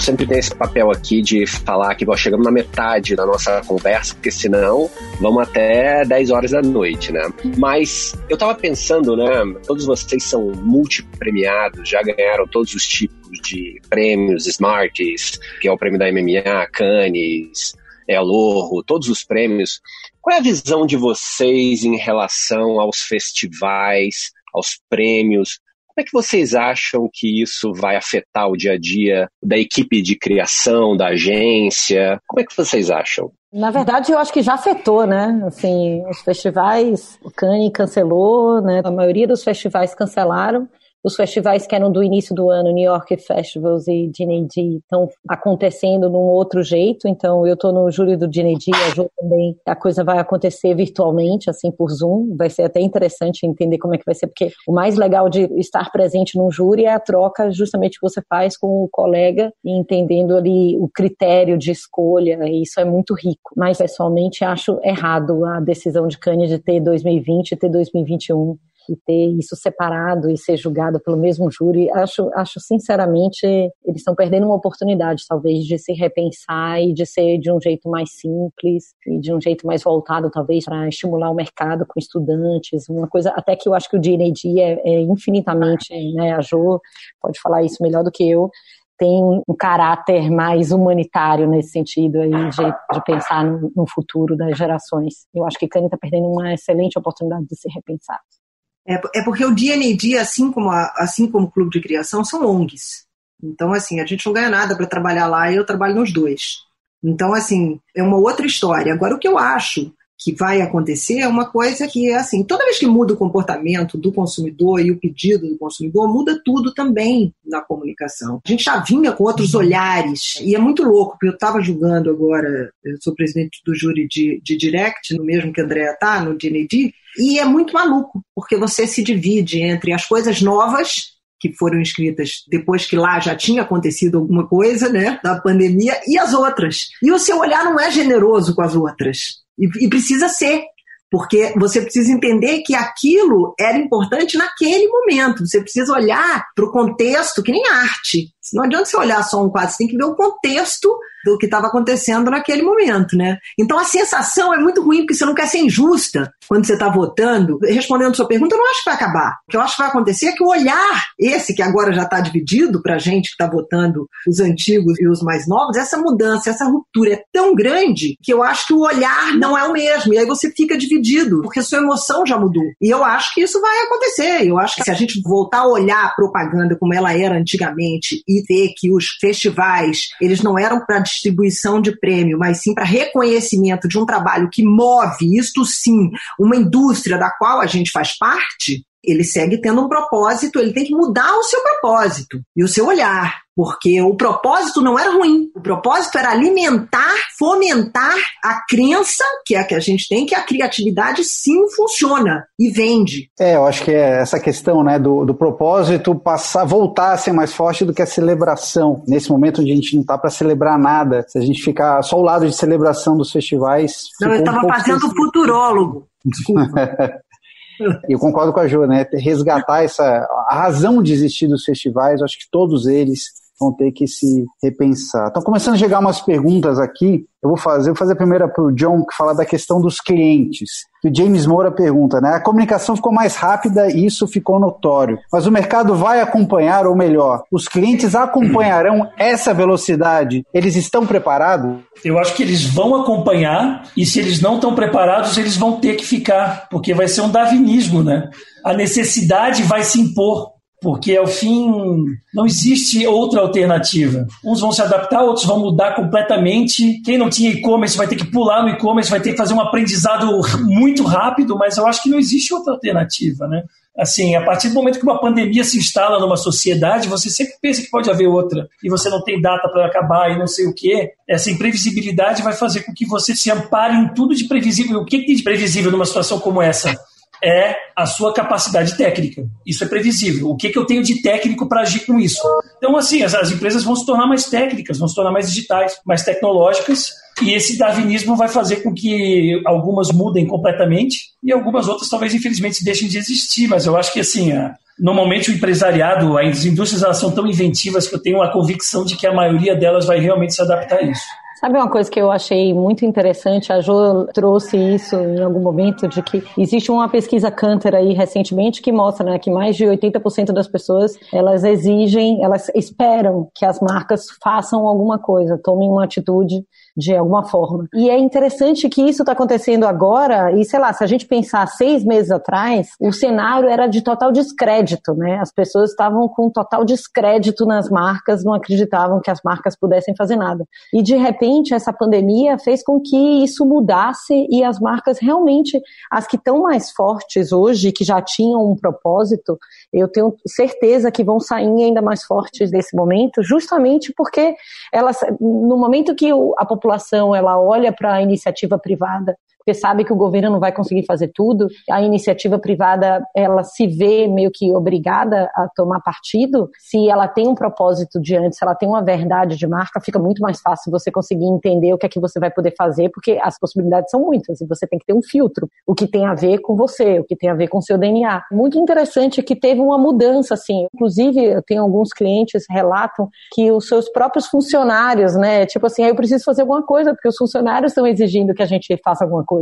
Eu sempre tenho esse papel aqui de falar que nós chegamos na metade da nossa conversa, porque senão vamos até 10 horas da noite, né? Mas eu tava pensando, né? Todos vocês são multipremiados, já ganharam todos os tipos de prêmios, Smarties, que é o prêmio da MMA, Cannes, é Lorro, todos os prêmios. Qual é a visão de vocês em relação aos festivais, aos prêmios? Como é que vocês acham que isso vai afetar o dia a dia da equipe de criação, da agência? Como é que vocês acham? Na verdade, eu acho que já afetou, né? Assim, os festivais, o Cannes cancelou, né? A maioria dos festivais cancelaram os festivais que eram do início do ano, New York Festivals e D&D, estão acontecendo num outro jeito. Então, eu estou no júri do D&D, a Jo também. A coisa vai acontecer virtualmente, assim, por Zoom. Vai ser até interessante entender como é que vai ser, porque o mais legal de estar presente num júri é a troca justamente que você faz com o colega e entendendo ali o critério de escolha. E isso é muito rico. Mas, pessoalmente, acho errado a decisão de Cannes de ter 2020 e ter 2021 que ter isso separado e ser julgado pelo mesmo júri, acho, acho sinceramente, eles estão perdendo uma oportunidade, talvez, de se repensar e de ser de um jeito mais simples e de um jeito mais voltado, talvez, para estimular o mercado com estudantes, uma coisa até que eu acho que o D&D é, é infinitamente, né, a Jo pode falar isso melhor do que eu, tem um caráter mais humanitário nesse sentido aí de, de pensar no, no, futuro das gerações. Eu acho que Cane está perdendo uma excelente oportunidade de se repensar. É, é porque o D&D, assim como a, assim como o Clube de Criação, são ONGs. Então, assim, a gente não ganha nada para trabalhar lá e eu trabalho nos dois. Então, assim, é uma outra história. Agora, o que eu acho que vai acontecer é uma coisa que é assim, toda vez que muda o comportamento do consumidor e o pedido do consumidor, muda tudo também na comunicação. A gente já vinha com outros olhares, e é muito louco, porque eu estava julgando agora, eu sou presidente do júri de, de Direct, no mesmo que a Andrea está, no DND, e é muito maluco, porque você se divide entre as coisas novas que foram escritas depois que lá já tinha acontecido alguma coisa, né, da pandemia, e as outras. E o seu olhar não é generoso com as outras. E, e precisa ser, porque você precisa entender que aquilo era importante naquele momento. Você precisa olhar para o contexto, que nem arte. Não adianta você olhar só um quadro, você tem que ver o contexto do que estava acontecendo naquele momento, né? Então a sensação é muito ruim porque você não quer ser injusta quando você está votando. Respondendo sua pergunta, eu não acho que vai acabar. O que eu acho que vai acontecer é que o olhar, esse que agora já está dividido para a gente que está votando os antigos e os mais novos, essa mudança, essa ruptura é tão grande que eu acho que o olhar não é o mesmo. E aí você fica dividido, porque sua emoção já mudou. E eu acho que isso vai acontecer. Eu acho que se a gente voltar a olhar a propaganda como ela era antigamente e ver que os festivais, eles não eram para distribuição de prêmio, mas sim para reconhecimento de um trabalho que move, isto sim, uma indústria da qual a gente faz parte, ele segue tendo um propósito, ele tem que mudar o seu propósito e o seu olhar, porque o propósito não era ruim, o propósito era alimentar, fomentar a crença, que é a que a gente tem, que a criatividade sim funciona e vende. É, eu acho que é essa questão né, do, do propósito passar, voltar a ser mais forte do que a celebração. Nesse momento onde a gente não está para celebrar nada, se a gente ficar só ao lado de celebração dos festivais. Não, eu estava um fazendo futurólogo. Desculpa. eu concordo com a Jo, né? Resgatar essa a razão de existir dos festivais, acho que todos eles vão ter que se repensar. Estão começando a chegar umas perguntas aqui. Eu vou fazer, vou fazer a primeira para o John, que fala da questão dos clientes. o James Moura pergunta, né? A comunicação ficou mais rápida e isso ficou notório. Mas o mercado vai acompanhar, ou melhor, os clientes acompanharão essa velocidade? Eles estão preparados? Eu acho que eles vão acompanhar e se eles não estão preparados, eles vão ter que ficar, porque vai ser um darwinismo, né? A necessidade vai se impor porque ao fim não existe outra alternativa. Uns vão se adaptar, outros vão mudar completamente. Quem não tinha e-commerce vai ter que pular no e-commerce, vai ter que fazer um aprendizado muito rápido, mas eu acho que não existe outra alternativa, né? Assim, a partir do momento que uma pandemia se instala numa sociedade, você sempre pensa que pode haver outra e você não tem data para acabar e não sei o quê. Essa imprevisibilidade vai fazer com que você se ampare em tudo de previsível. O que tem de previsível numa situação como essa? É a sua capacidade técnica. Isso é previsível. O que, que eu tenho de técnico para agir com isso? Então, assim, as, as, empresas vão se tornar mais técnicas, vão se tornar mais digitais, mais tecnológicas, e esse darwinismo vai fazer com que algumas mudem completamente e algumas outras talvez, infelizmente, deixem de existir. Mas eu acho que, assim, normalmente o empresariado, as indústrias, elas são tão inventivas que eu tenho a convicção de que a maioria delas vai realmente se adaptar a isso. Sabe uma coisa que eu achei muito interessante? A Jo trouxe isso em algum momento, de que existe uma pesquisa Cantor aí recentemente que mostra né, que mais de 80% das pessoas elas exigem, elas esperam que as marcas façam alguma coisa, tomem uma atitude de alguma forma. E é interessante que isso está acontecendo agora, e sei lá, se a gente pensar seis meses atrás, o cenário era de total descrédito, né? As pessoas estavam com total descrédito nas marcas, não acreditavam que as marcas pudessem fazer nada. E de repente, essa pandemia fez com que isso mudasse e as marcas realmente, as que estão mais fortes hoje, que já tinham um propósito, eu tenho certeza que vão sair ainda mais fortes desse momento, justamente porque elas, no momento que a população ela olha para a iniciativa privada porque sabe que o governo não vai conseguir fazer tudo, a iniciativa privada ela se vê meio que obrigada a tomar partido. Se ela tem um propósito diante, se ela tem uma verdade de marca, fica muito mais fácil você conseguir entender o que é que você vai poder fazer, porque as possibilidades são muitas e você tem que ter um filtro, o que tem a ver com você, o que tem a ver com seu DNA. Muito interessante que teve uma mudança assim. Inclusive, eu tenho alguns clientes relatam que os seus próprios funcionários, né, tipo assim, eu preciso fazer alguma coisa porque os funcionários estão exigindo que a gente faça alguma coisa.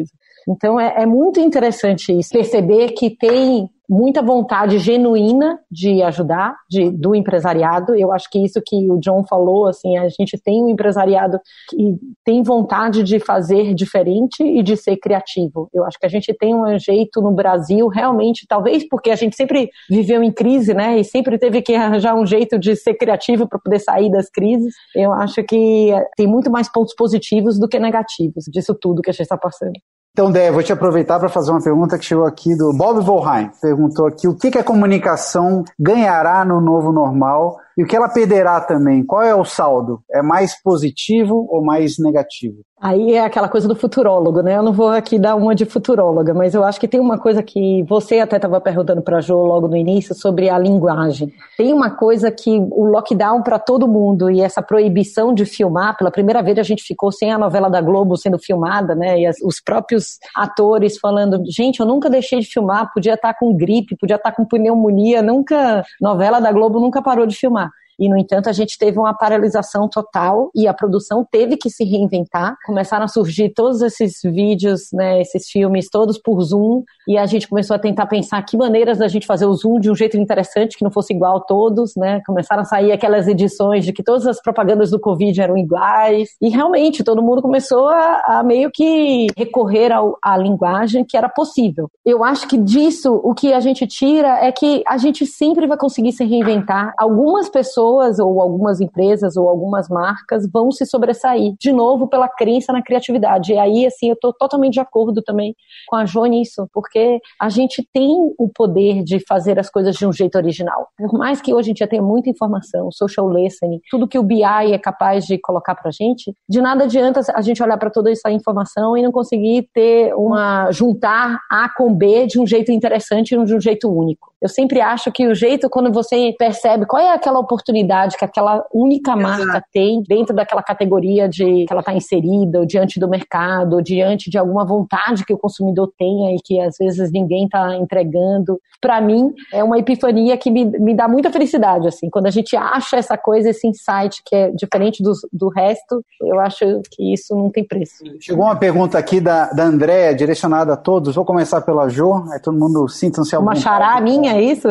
Então é, é muito interessante isso, perceber que tem muita vontade genuína de ajudar de, do empresariado. Eu acho que isso que o John falou, assim, a gente tem um empresariado que tem vontade de fazer diferente e de ser criativo. Eu acho que a gente tem um jeito no Brasil, realmente, talvez porque a gente sempre viveu em crise, né, e sempre teve que arranjar um jeito de ser criativo para poder sair das crises. Eu acho que tem muito mais pontos positivos do que negativos disso tudo que a gente está passando. Então, Dé, vou te aproveitar para fazer uma pergunta que chegou aqui do Bob Volheim. Perguntou aqui o que, que a comunicação ganhará no novo normal e o que ela perderá também. Qual é o saldo? É mais positivo ou mais negativo? Aí é aquela coisa do futurólogo, né? Eu não vou aqui dar uma de futuróloga, mas eu acho que tem uma coisa que você até estava perguntando para a Jo logo no início sobre a linguagem. Tem uma coisa que o lockdown para todo mundo e essa proibição de filmar, pela primeira vez a gente ficou sem a novela da Globo sendo filmada, né? E as, os próprios atores falando, gente, eu nunca deixei de filmar, podia estar tá com gripe, podia estar tá com pneumonia, nunca novela da Globo nunca parou de filmar. E, no entanto, a gente teve uma paralisação total e a produção teve que se reinventar. Começaram a surgir todos esses vídeos, né, esses filmes, todos por Zoom, e a gente começou a tentar pensar que maneiras da gente fazer o Zoom de um jeito interessante, que não fosse igual a todos, né? Começaram a sair aquelas edições de que todas as propagandas do Covid eram iguais. E realmente, todo mundo começou a, a meio que recorrer ao, à linguagem que era possível. Eu acho que disso, o que a gente tira é que a gente sempre vai conseguir se reinventar. Algumas pessoas pessoas ou algumas empresas ou algumas marcas vão se sobressair, de novo, pela crença na criatividade. E aí, assim, eu estou totalmente de acordo também com a Jo nisso, porque a gente tem o poder de fazer as coisas de um jeito original. Por mais que hoje em dia tenha muita informação, social listening, tudo que o BI é capaz de colocar pra gente, de nada adianta a gente olhar para toda essa informação e não conseguir ter uma juntar A com B de um jeito interessante e de um jeito único. Eu sempre acho que o jeito quando você percebe qual é aquela oportunidade que aquela única marca tem dentro daquela categoria de que ela está inserida, ou diante do mercado, ou diante de alguma vontade que o consumidor tenha e que às vezes ninguém está entregando. Para mim, é uma epifania que me, me dá muita felicidade, assim. Quando a gente acha essa coisa, esse insight que é diferente do, do resto, eu acho que isso não tem preço. Chegou uma pergunta aqui da, da Andréa, direcionada a todos. Vou começar pela Jo, aí todo mundo sintam-se Uma chará minha, é isso?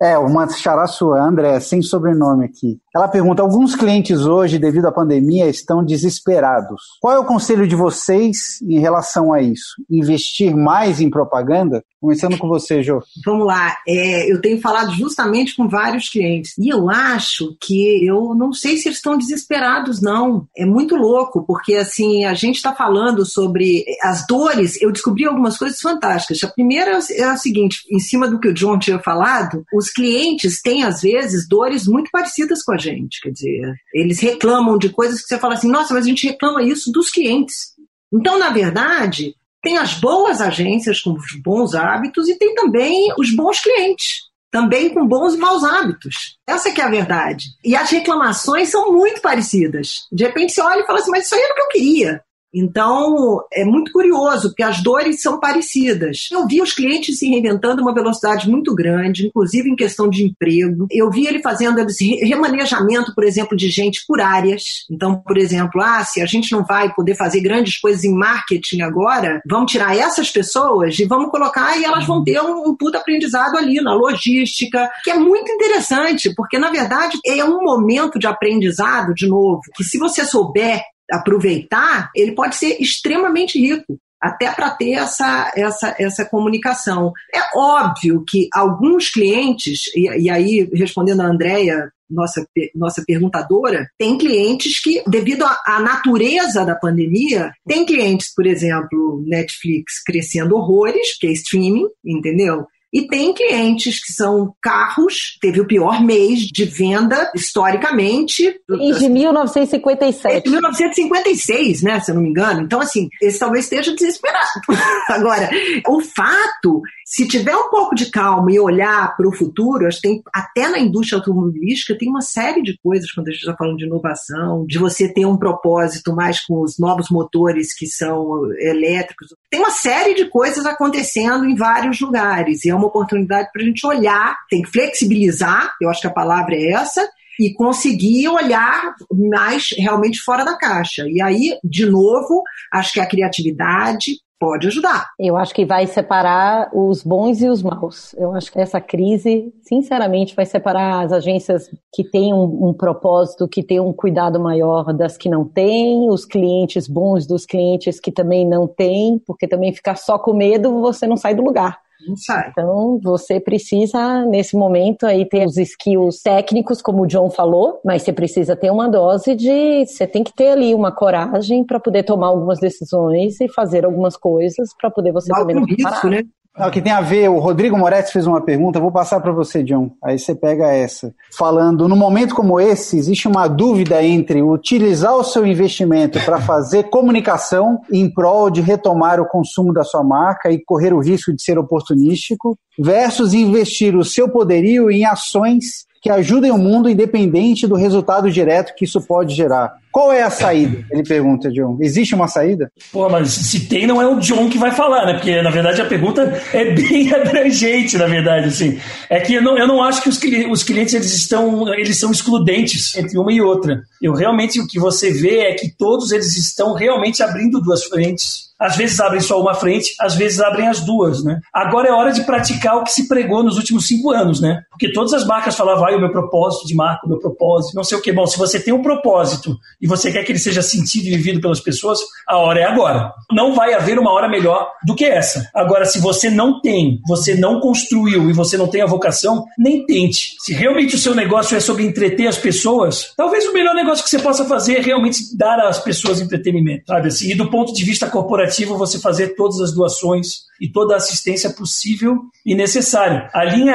É, uma xará sua, André, sem sobrenome aqui. Ela pergunta: alguns clientes hoje, devido à pandemia, estão desesperados. Qual é o conselho de vocês em relação a isso? Investir mais em propaganda? Começando com você, Jô. Vamos lá. É, eu tenho falado justamente com vários clientes. E eu acho que eu não sei se eles estão desesperados, não. É muito louco, porque assim, a gente está falando sobre as dores. Eu descobri algumas coisas fantásticas. A primeira é a seguinte: em cima do que o John tinha falado, os clientes têm, às vezes, dores muito parecidas com a gente. Quer dizer, eles reclamam de coisas que você fala assim, nossa, mas a gente reclama isso dos clientes. Então, na verdade, tem as boas agências com os bons hábitos e tem também os bons clientes, também com bons e maus hábitos. Essa que é a verdade. E as reclamações são muito parecidas. De repente você olha e fala assim, mas isso aí era o que eu queria. Então, é muito curioso, porque as dores são parecidas. Eu vi os clientes se reinventando uma velocidade muito grande, inclusive em questão de emprego. Eu vi ele fazendo remanejamento, por exemplo, de gente por áreas. Então, por exemplo, ah, se a gente não vai poder fazer grandes coisas em marketing agora, vamos tirar essas pessoas e vamos colocar e elas vão ter um, um puta aprendizado ali na logística, que é muito interessante, porque na verdade é um momento de aprendizado, de novo, que se você souber aproveitar, ele pode ser extremamente rico até para ter essa, essa, essa comunicação. É óbvio que alguns clientes, e, e aí respondendo a Andrea, nossa, nossa perguntadora, tem clientes que, devido à natureza da pandemia, tem clientes, por exemplo, Netflix crescendo horrores, porque é streaming, entendeu? E tem clientes que são carros, teve o pior mês de venda historicamente. Desde 1957. Desde 1956, né, se eu não me engano. Então, assim, esse talvez esteja desesperado. Agora, o fato, se tiver um pouco de calma e olhar para o futuro, acho que tem, até na indústria automobilística tem uma série de coisas, quando a gente está falando de inovação, de você ter um propósito mais com os novos motores que são elétricos. Tem uma série de coisas acontecendo em vários lugares e é uma oportunidade para a gente olhar, tem que flexibilizar, eu acho que a palavra é essa, e conseguir olhar mais realmente fora da caixa. E aí, de novo, acho que a criatividade pode ajudar. Eu acho que vai separar os bons e os maus. Eu acho que essa crise, sinceramente, vai separar as agências que têm um, um propósito, que têm um cuidado maior das que não têm, os clientes bons dos clientes que também não têm, porque também ficar só com medo, você não sai do lugar. Não sai. Então, você precisa, nesse momento, aí ter os skills técnicos, como o John falou, mas você precisa ter uma dose de. Você tem que ter ali uma coragem para poder tomar algumas decisões e fazer algumas coisas para poder você Mal também não risco, né? Não, que tem a ver, o Rodrigo Moretti fez uma pergunta, vou passar para você, John. Aí você pega essa. Falando, no momento como esse, existe uma dúvida entre utilizar o seu investimento para fazer comunicação em prol de retomar o consumo da sua marca e correr o risco de ser oportunístico, versus investir o seu poderio em ações que ajudem o mundo independente do resultado direto que isso pode gerar. Qual é a saída? Ele pergunta, John. Existe uma saída? Pô, mas se tem, não é o John que vai falar, né? Porque, na verdade, a pergunta é bem abrangente, na verdade, assim. É que eu não, eu não acho que os, os clientes, eles estão, eles são excludentes entre uma e outra. Eu realmente, o que você vê é que todos eles estão realmente abrindo duas frentes às vezes abrem só uma frente, às vezes abrem as duas, né? Agora é hora de praticar o que se pregou nos últimos cinco anos, né? Porque todas as marcas falavam, vai, o meu propósito de marca, o meu propósito, não sei o que. Bom, se você tem um propósito e você quer que ele seja sentido e vivido pelas pessoas, a hora é agora. Não vai haver uma hora melhor do que essa. Agora, se você não tem, você não construiu e você não tem a vocação, nem tente. Se realmente o seu negócio é sobre entreter as pessoas, talvez o melhor negócio que você possa fazer é realmente dar às pessoas entretenimento, sabe assim? E do ponto de vista corporativo, você fazer todas as doações e toda a assistência possível e necessária. A linha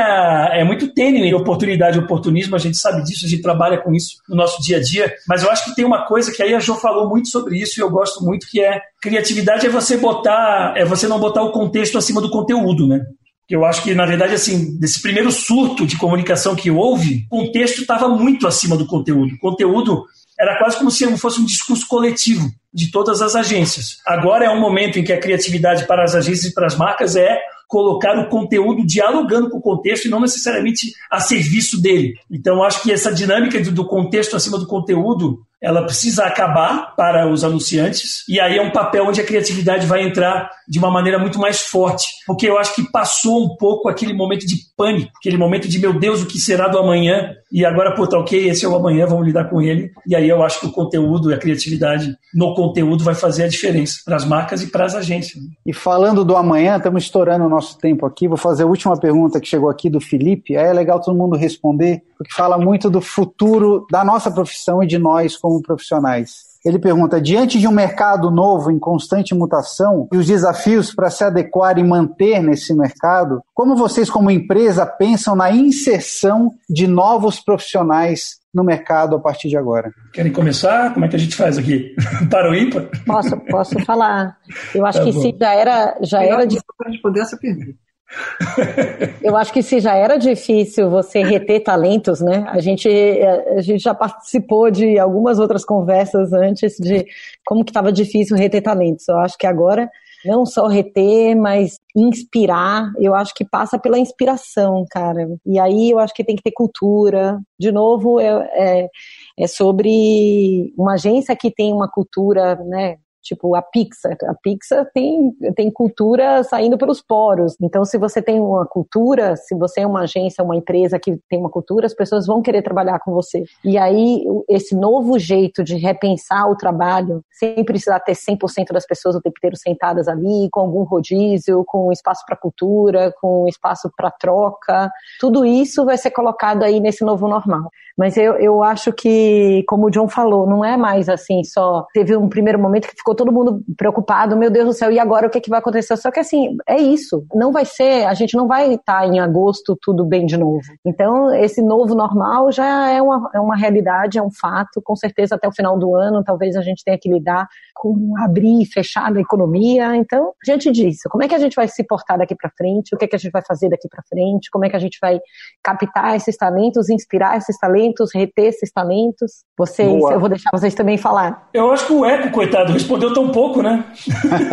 é muito tênue, oportunidade e oportunismo, a gente sabe disso, a gente trabalha com isso no nosso dia a dia, mas eu acho que tem uma coisa que aí a Jo falou muito sobre isso e eu gosto muito, que é criatividade é você botar, é você não botar o contexto acima do conteúdo, né? Eu acho que, na verdade, assim, desse primeiro surto de comunicação que houve, o contexto estava muito acima do conteúdo. O conteúdo era quase como se fosse um discurso coletivo de todas as agências. Agora é um momento em que a criatividade para as agências e para as marcas é colocar o conteúdo dialogando com o contexto e não necessariamente a serviço dele. Então, acho que essa dinâmica do contexto acima do conteúdo ela precisa acabar para os anunciantes, e aí é um papel onde a criatividade vai entrar de uma maneira muito mais forte, porque eu acho que passou um pouco aquele momento de pânico, aquele momento de meu Deus, o que será do amanhã? E agora, pô, tá ok, esse é o amanhã, vamos lidar com ele. E aí eu acho que o conteúdo e a criatividade no conteúdo vai fazer a diferença para as marcas e para as agências. E falando do amanhã, estamos estourando o nosso tempo aqui, vou fazer a última pergunta que chegou aqui do Felipe, aí é legal todo mundo responder, porque fala muito do futuro da nossa profissão e de nós como profissionais. Ele pergunta: diante de um mercado novo em constante mutação e os desafios para se adequar e manter nesse mercado, como vocês, como empresa, pensam na inserção de novos profissionais no mercado a partir de agora? Querem começar? Como é que a gente faz aqui? Para o ímpar? Posso, posso falar. Eu acho tá que bom. se já era, já era de responder essa pergunta. Eu acho que se já era difícil você reter talentos, né? A gente, a gente já participou de algumas outras conversas antes de como que estava difícil reter talentos. Eu acho que agora não só reter, mas inspirar, eu acho que passa pela inspiração, cara. E aí eu acho que tem que ter cultura. De novo, é, é, é sobre uma agência que tem uma cultura, né, Tipo, a Pixar. A Pixar tem, tem cultura saindo pelos poros. Então, se você tem uma cultura, se você é uma agência, uma empresa que tem uma cultura, as pessoas vão querer trabalhar com você. E aí, esse novo jeito de repensar o trabalho, sem precisar ter 100% das pessoas o tempo inteiro sentadas ali, com algum rodízio, com espaço para cultura, com espaço para troca, tudo isso vai ser colocado aí nesse novo normal. Mas eu, eu acho que, como o John falou, não é mais assim só. Teve um primeiro momento que ficou todo mundo preocupado, meu Deus do céu, e agora o que, é que vai acontecer? Só que assim, é isso. Não vai ser, a gente não vai estar em agosto tudo bem de novo. Então, esse novo normal já é uma, é uma realidade, é um fato. Com certeza, até o final do ano, talvez a gente tenha que lidar com abrir e fechar da economia. Então, diante disso, como é que a gente vai se portar daqui para frente? O que é que a gente vai fazer daqui para frente? Como é que a gente vai captar esses talentos, inspirar esses talentos, reter esses talentos? Vocês, Boa. eu vou deixar vocês também falar. Eu acho que o Eco, coitado, respondeu tão pouco, né?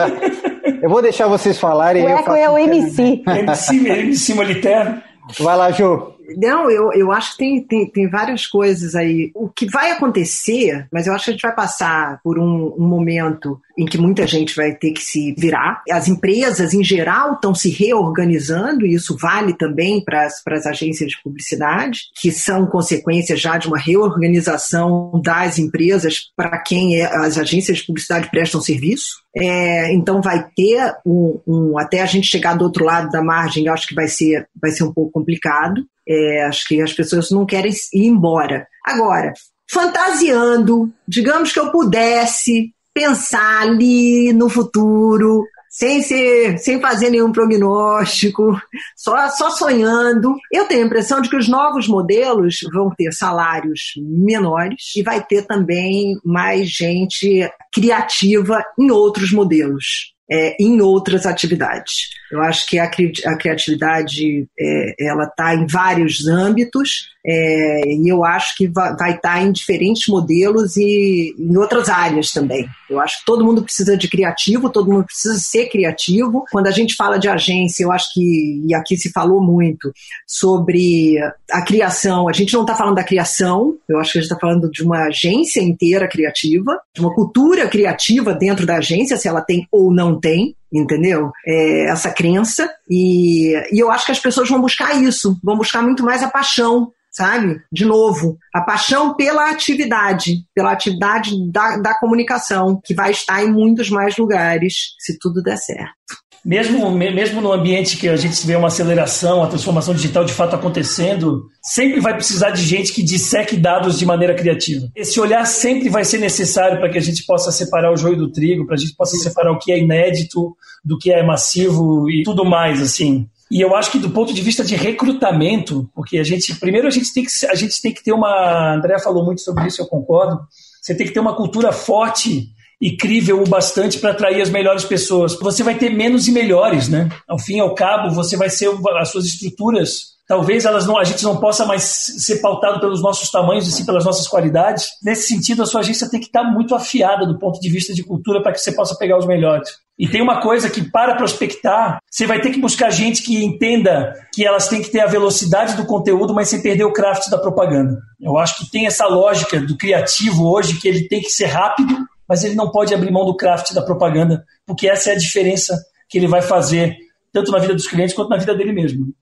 eu vou deixar vocês falarem. O Eco é o MC. MC, MC Moliterno. Vai lá, Ju. Não, eu, eu acho que tem, tem, tem várias coisas aí. O que vai acontecer, mas eu acho que a gente vai passar por um, um momento em que muita gente vai ter que se virar. As empresas, em geral, estão se reorganizando, e isso vale também para as agências de publicidade, que são consequência já de uma reorganização das empresas para quem é, as agências de publicidade prestam serviço. É, então vai ter um, um, até a gente chegar do outro lado da margem, acho que vai ser, vai ser um pouco complicado. É, acho que as pessoas não querem ir embora. Agora, fantasiando, digamos que eu pudesse pensar ali no futuro, sem ser, sem fazer nenhum prognóstico, só, só sonhando. Eu tenho a impressão de que os novos modelos vão ter salários menores e vai ter também mais gente criativa em outros modelos, é, em outras atividades. Eu acho que a, a criatividade é, ela está em vários âmbitos é, e eu acho que vai, vai estar tá em diferentes modelos e em outras áreas também. Eu acho que todo mundo precisa de criativo, todo mundo precisa ser criativo. Quando a gente fala de agência, eu acho que, e aqui se falou muito, sobre a criação. A gente não está falando da criação, eu acho que a gente está falando de uma agência inteira criativa, de uma cultura criativa dentro da agência, se ela tem ou não tem entendeu? É, essa crença. E, e eu acho que as pessoas vão buscar isso, vão buscar muito mais a paixão, sabe? De novo, a paixão pela atividade, pela atividade da, da comunicação, que vai estar em muitos mais lugares, se tudo der certo mesmo, mesmo no ambiente que a gente vê uma aceleração, a transformação digital de fato acontecendo, sempre vai precisar de gente que disseque dados de maneira criativa. Esse olhar sempre vai ser necessário para que a gente possa separar o joio do trigo, para a gente possa separar o que é inédito do que é massivo e tudo mais, assim. E eu acho que do ponto de vista de recrutamento, porque a gente, primeiro a gente tem que, a gente tem que ter uma, a Andrea falou muito sobre isso, eu concordo, você tem que ter uma cultura forte e crível o bastante para atrair as melhores pessoas. Você vai ter menos e melhores, né? Ao fim e ao cabo, você vai ser as suas estruturas. Talvez elas não, a gente não possa mais ser pautado pelos nossos tamanhos e sim pelas nossas qualidades. Nesse sentido, a sua agência tem que estar muito afiada do ponto de vista de cultura para que você possa pegar os melhores. E tem uma coisa que, para prospectar, você vai ter que buscar gente que entenda que elas têm que ter a velocidade do conteúdo, mas sem perder o craft da propaganda. Eu acho que tem essa lógica do criativo hoje, que ele tem que ser rápido, mas ele não pode abrir mão do craft da propaganda, porque essa é a diferença que ele vai fazer, tanto na vida dos clientes quanto na vida dele mesmo.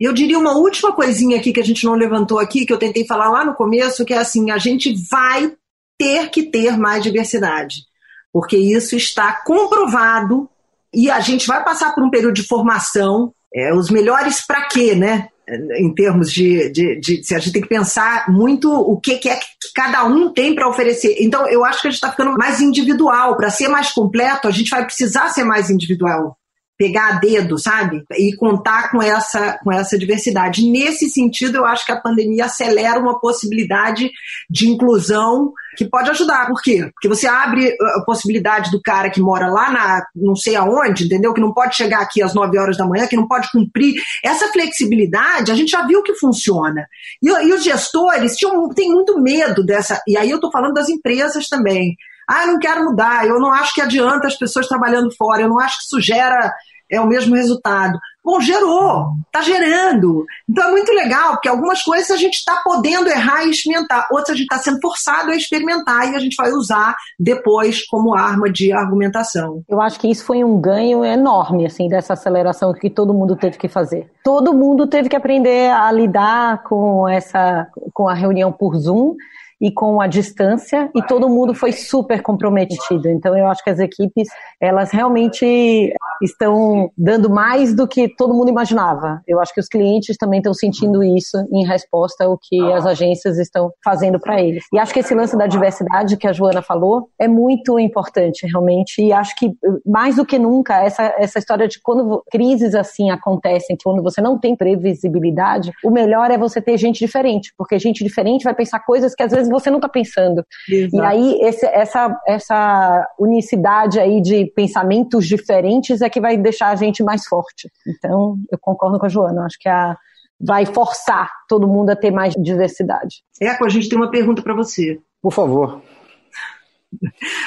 Eu diria uma última coisinha aqui que a gente não levantou aqui, que eu tentei falar lá no começo, que é assim, a gente vai ter que ter mais diversidade, porque isso está comprovado e a gente vai passar por um período de formação. É, os melhores para quê, né? Em termos de, de, de, se a gente tem que pensar muito o que, que é que cada um tem para oferecer. Então, eu acho que a gente está ficando mais individual. Para ser mais completo, a gente vai precisar ser mais individual pegar a dedo, sabe? E contar com essa, com essa diversidade. Nesse sentido, eu acho que a pandemia acelera uma possibilidade de inclusão que pode ajudar. Por quê? Porque você abre uh, a possibilidade do cara que mora lá na não sei aonde, entendeu? Que não pode chegar aqui às 9 horas da manhã, que não pode cumprir. Essa flexibilidade, a gente já viu que funciona. E, e os gestores tinham, têm muito medo dessa. E aí eu estou falando das empresas também ah, eu não quero mudar, eu não acho que adianta as pessoas trabalhando fora, eu não acho que isso gera é, o mesmo resultado. Bom, gerou, está gerando. Então é muito legal, porque algumas coisas a gente está podendo errar e experimentar, outras a gente está sendo forçado a experimentar e a gente vai usar depois como arma de argumentação. Eu acho que isso foi um ganho enorme, assim, dessa aceleração que todo mundo teve que fazer. Todo mundo teve que aprender a lidar com essa, com a reunião por Zoom e com a distância e todo mundo foi super comprometido. Então eu acho que as equipes elas realmente estão dando mais do que todo mundo imaginava. Eu acho que os clientes também estão sentindo isso em resposta ao que as agências estão fazendo para eles. E acho que esse lance da diversidade que a Joana falou é muito importante, realmente. E acho que mais do que nunca, essa, essa história de quando crises assim acontecem, quando você não tem previsibilidade, o melhor é você ter gente diferente, porque gente diferente vai pensar coisas que às vezes você não está pensando. Exato. E aí, esse, essa, essa unicidade aí de pensamentos diferentes é que vai deixar a gente mais forte. Então, eu concordo com a Joana, acho que a, vai forçar todo mundo a ter mais diversidade. Eco, a gente tem uma pergunta para você. Por favor.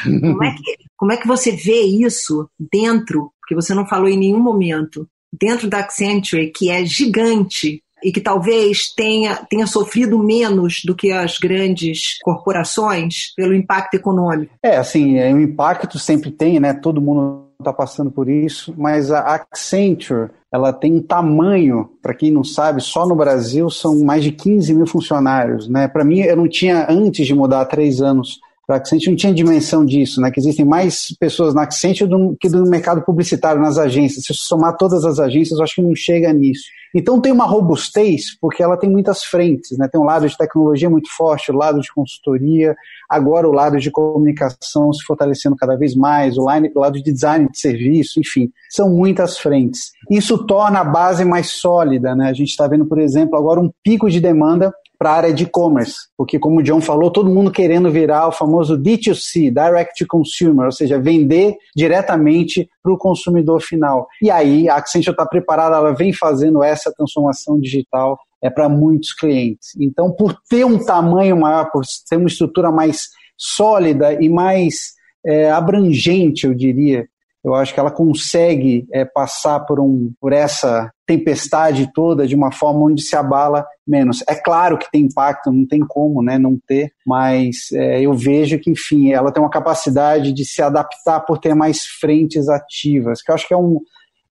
Como é, que, como é que você vê isso dentro, porque você não falou em nenhum momento, dentro da Accenture, que é gigante, e que talvez tenha, tenha sofrido menos do que as grandes corporações pelo impacto econômico? É, assim, é, o impacto sempre tem, né? Todo mundo está passando por isso, mas a Accenture ela tem um tamanho, para quem não sabe, só no Brasil são mais de 15 mil funcionários. Né? Para mim, eu não tinha, antes de mudar há três anos para a Accenture, não tinha dimensão disso, né? que existem mais pessoas na Accenture do, que do mercado publicitário, nas agências. Se somar todas as agências, eu acho que não chega nisso. Então tem uma robustez, porque ela tem muitas frentes, né? Tem um lado de tecnologia muito forte, o lado de consultoria, agora o lado de comunicação se fortalecendo cada vez mais, o, o lado de design de serviço, enfim, são muitas frentes. Isso torna a base mais sólida, né? A gente está vendo, por exemplo, agora um pico de demanda para a área de e-commerce, porque como o John falou, todo mundo querendo virar o famoso D2C, Direct to Consumer, ou seja, vender diretamente para o consumidor final. E aí a Accenture está preparada, ela vem fazendo essa transformação digital é para muitos clientes. Então, por ter um tamanho maior, por ter uma estrutura mais sólida e mais é, abrangente, eu diria, eu acho que ela consegue é, passar por, um, por essa tempestade toda de uma forma onde se abala menos. É claro que tem impacto, não tem como né, não ter, mas é, eu vejo que, enfim, ela tem uma capacidade de se adaptar por ter mais frentes ativas, que eu acho que é um,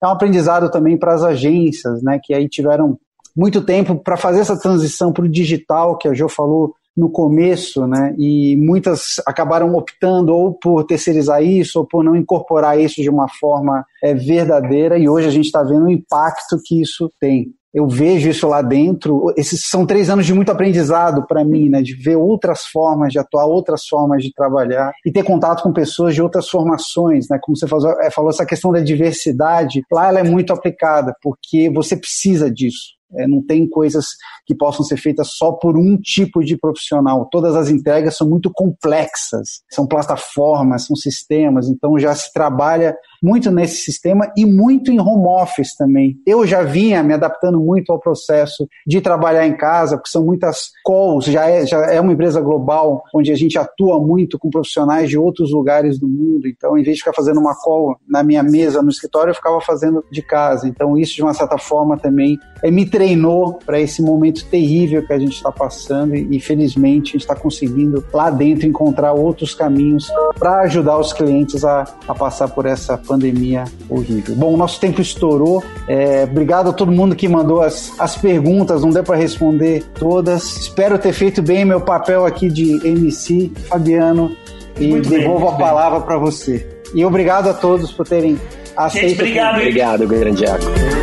é um aprendizado também para as agências, né, que aí tiveram muito tempo para fazer essa transição para o digital, que a Jo falou no começo, né? E muitas acabaram optando ou por terceirizar isso ou por não incorporar isso de uma forma é, verdadeira. E hoje a gente está vendo o impacto que isso tem. Eu vejo isso lá dentro. Esses são três anos de muito aprendizado para mim, né? De ver outras formas de atuar, outras formas de trabalhar e ter contato com pessoas de outras formações, né? Como você falou, é, falou essa questão da diversidade, lá ela é muito aplicada porque você precisa disso. É, não tem coisas que possam ser feitas só por um tipo de profissional. Todas as entregas são muito complexas, são plataformas, são sistemas, então já se trabalha muito nesse sistema e muito em home office também. Eu já vinha me adaptando muito ao processo de trabalhar em casa, porque são muitas calls, já é, já é uma empresa global, onde a gente atua muito com profissionais de outros lugares do mundo. Então, em vez de ficar fazendo uma call na minha mesa no escritório, eu ficava fazendo de casa. Então, isso, de uma certa forma, também é, me treinou para esse momento terrível que a gente está passando e, felizmente, a gente está conseguindo lá dentro encontrar outros caminhos para ajudar os clientes a, a passar por essa pandemia horrível. Bom, o nosso tempo estourou. É, obrigado a todo mundo que mandou as, as perguntas, não deu para responder todas. Espero ter feito bem meu papel aqui de MC, Fabiano, e muito devolvo bem, a palavra para você. E obrigado a todos por terem aceito. Gente, obrigado, obrigado, grande Iaco.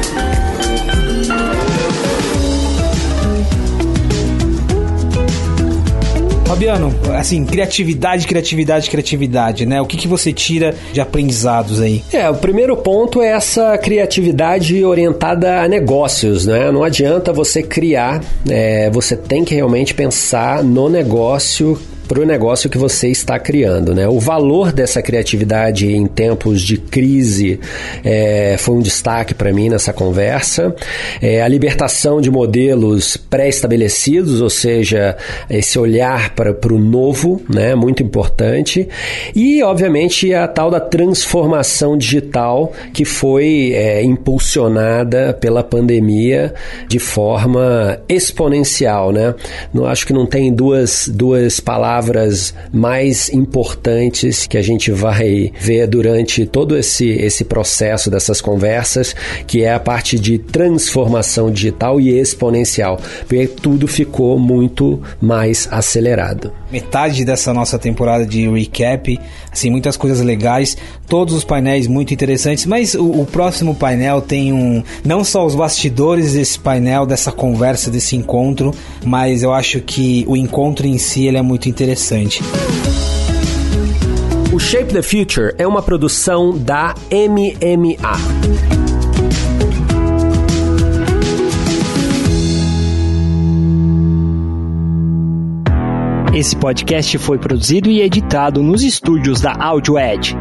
Fabiano, assim, criatividade, criatividade, criatividade, né? O que, que você tira de aprendizados aí? É, o primeiro ponto é essa criatividade orientada a negócios, né? Não adianta você criar, é, você tem que realmente pensar no negócio para o negócio que você está criando. Né? O valor dessa criatividade em tempos de crise é, foi um destaque para mim nessa conversa. É, a libertação de modelos pré-estabelecidos, ou seja, esse olhar para, o novo, né? muito importante. E, obviamente, a tal da transformação digital que foi é, impulsionada pela pandemia de forma exponencial. Né? Não, acho que não tem duas, duas palavras palavras mais importantes que a gente vai ver durante todo esse, esse processo dessas conversas, que é a parte de transformação digital e exponencial, porque tudo ficou muito mais acelerado. Metade dessa nossa temporada de recap, assim, muitas coisas legais, todos os painéis muito interessantes, mas o, o próximo painel tem um não só os bastidores desse painel, dessa conversa, desse encontro, mas eu acho que o encontro em si ele é muito interessante. O Shape the Future é uma produção da MMA. Esse podcast foi produzido e editado nos estúdios da Audio Edge.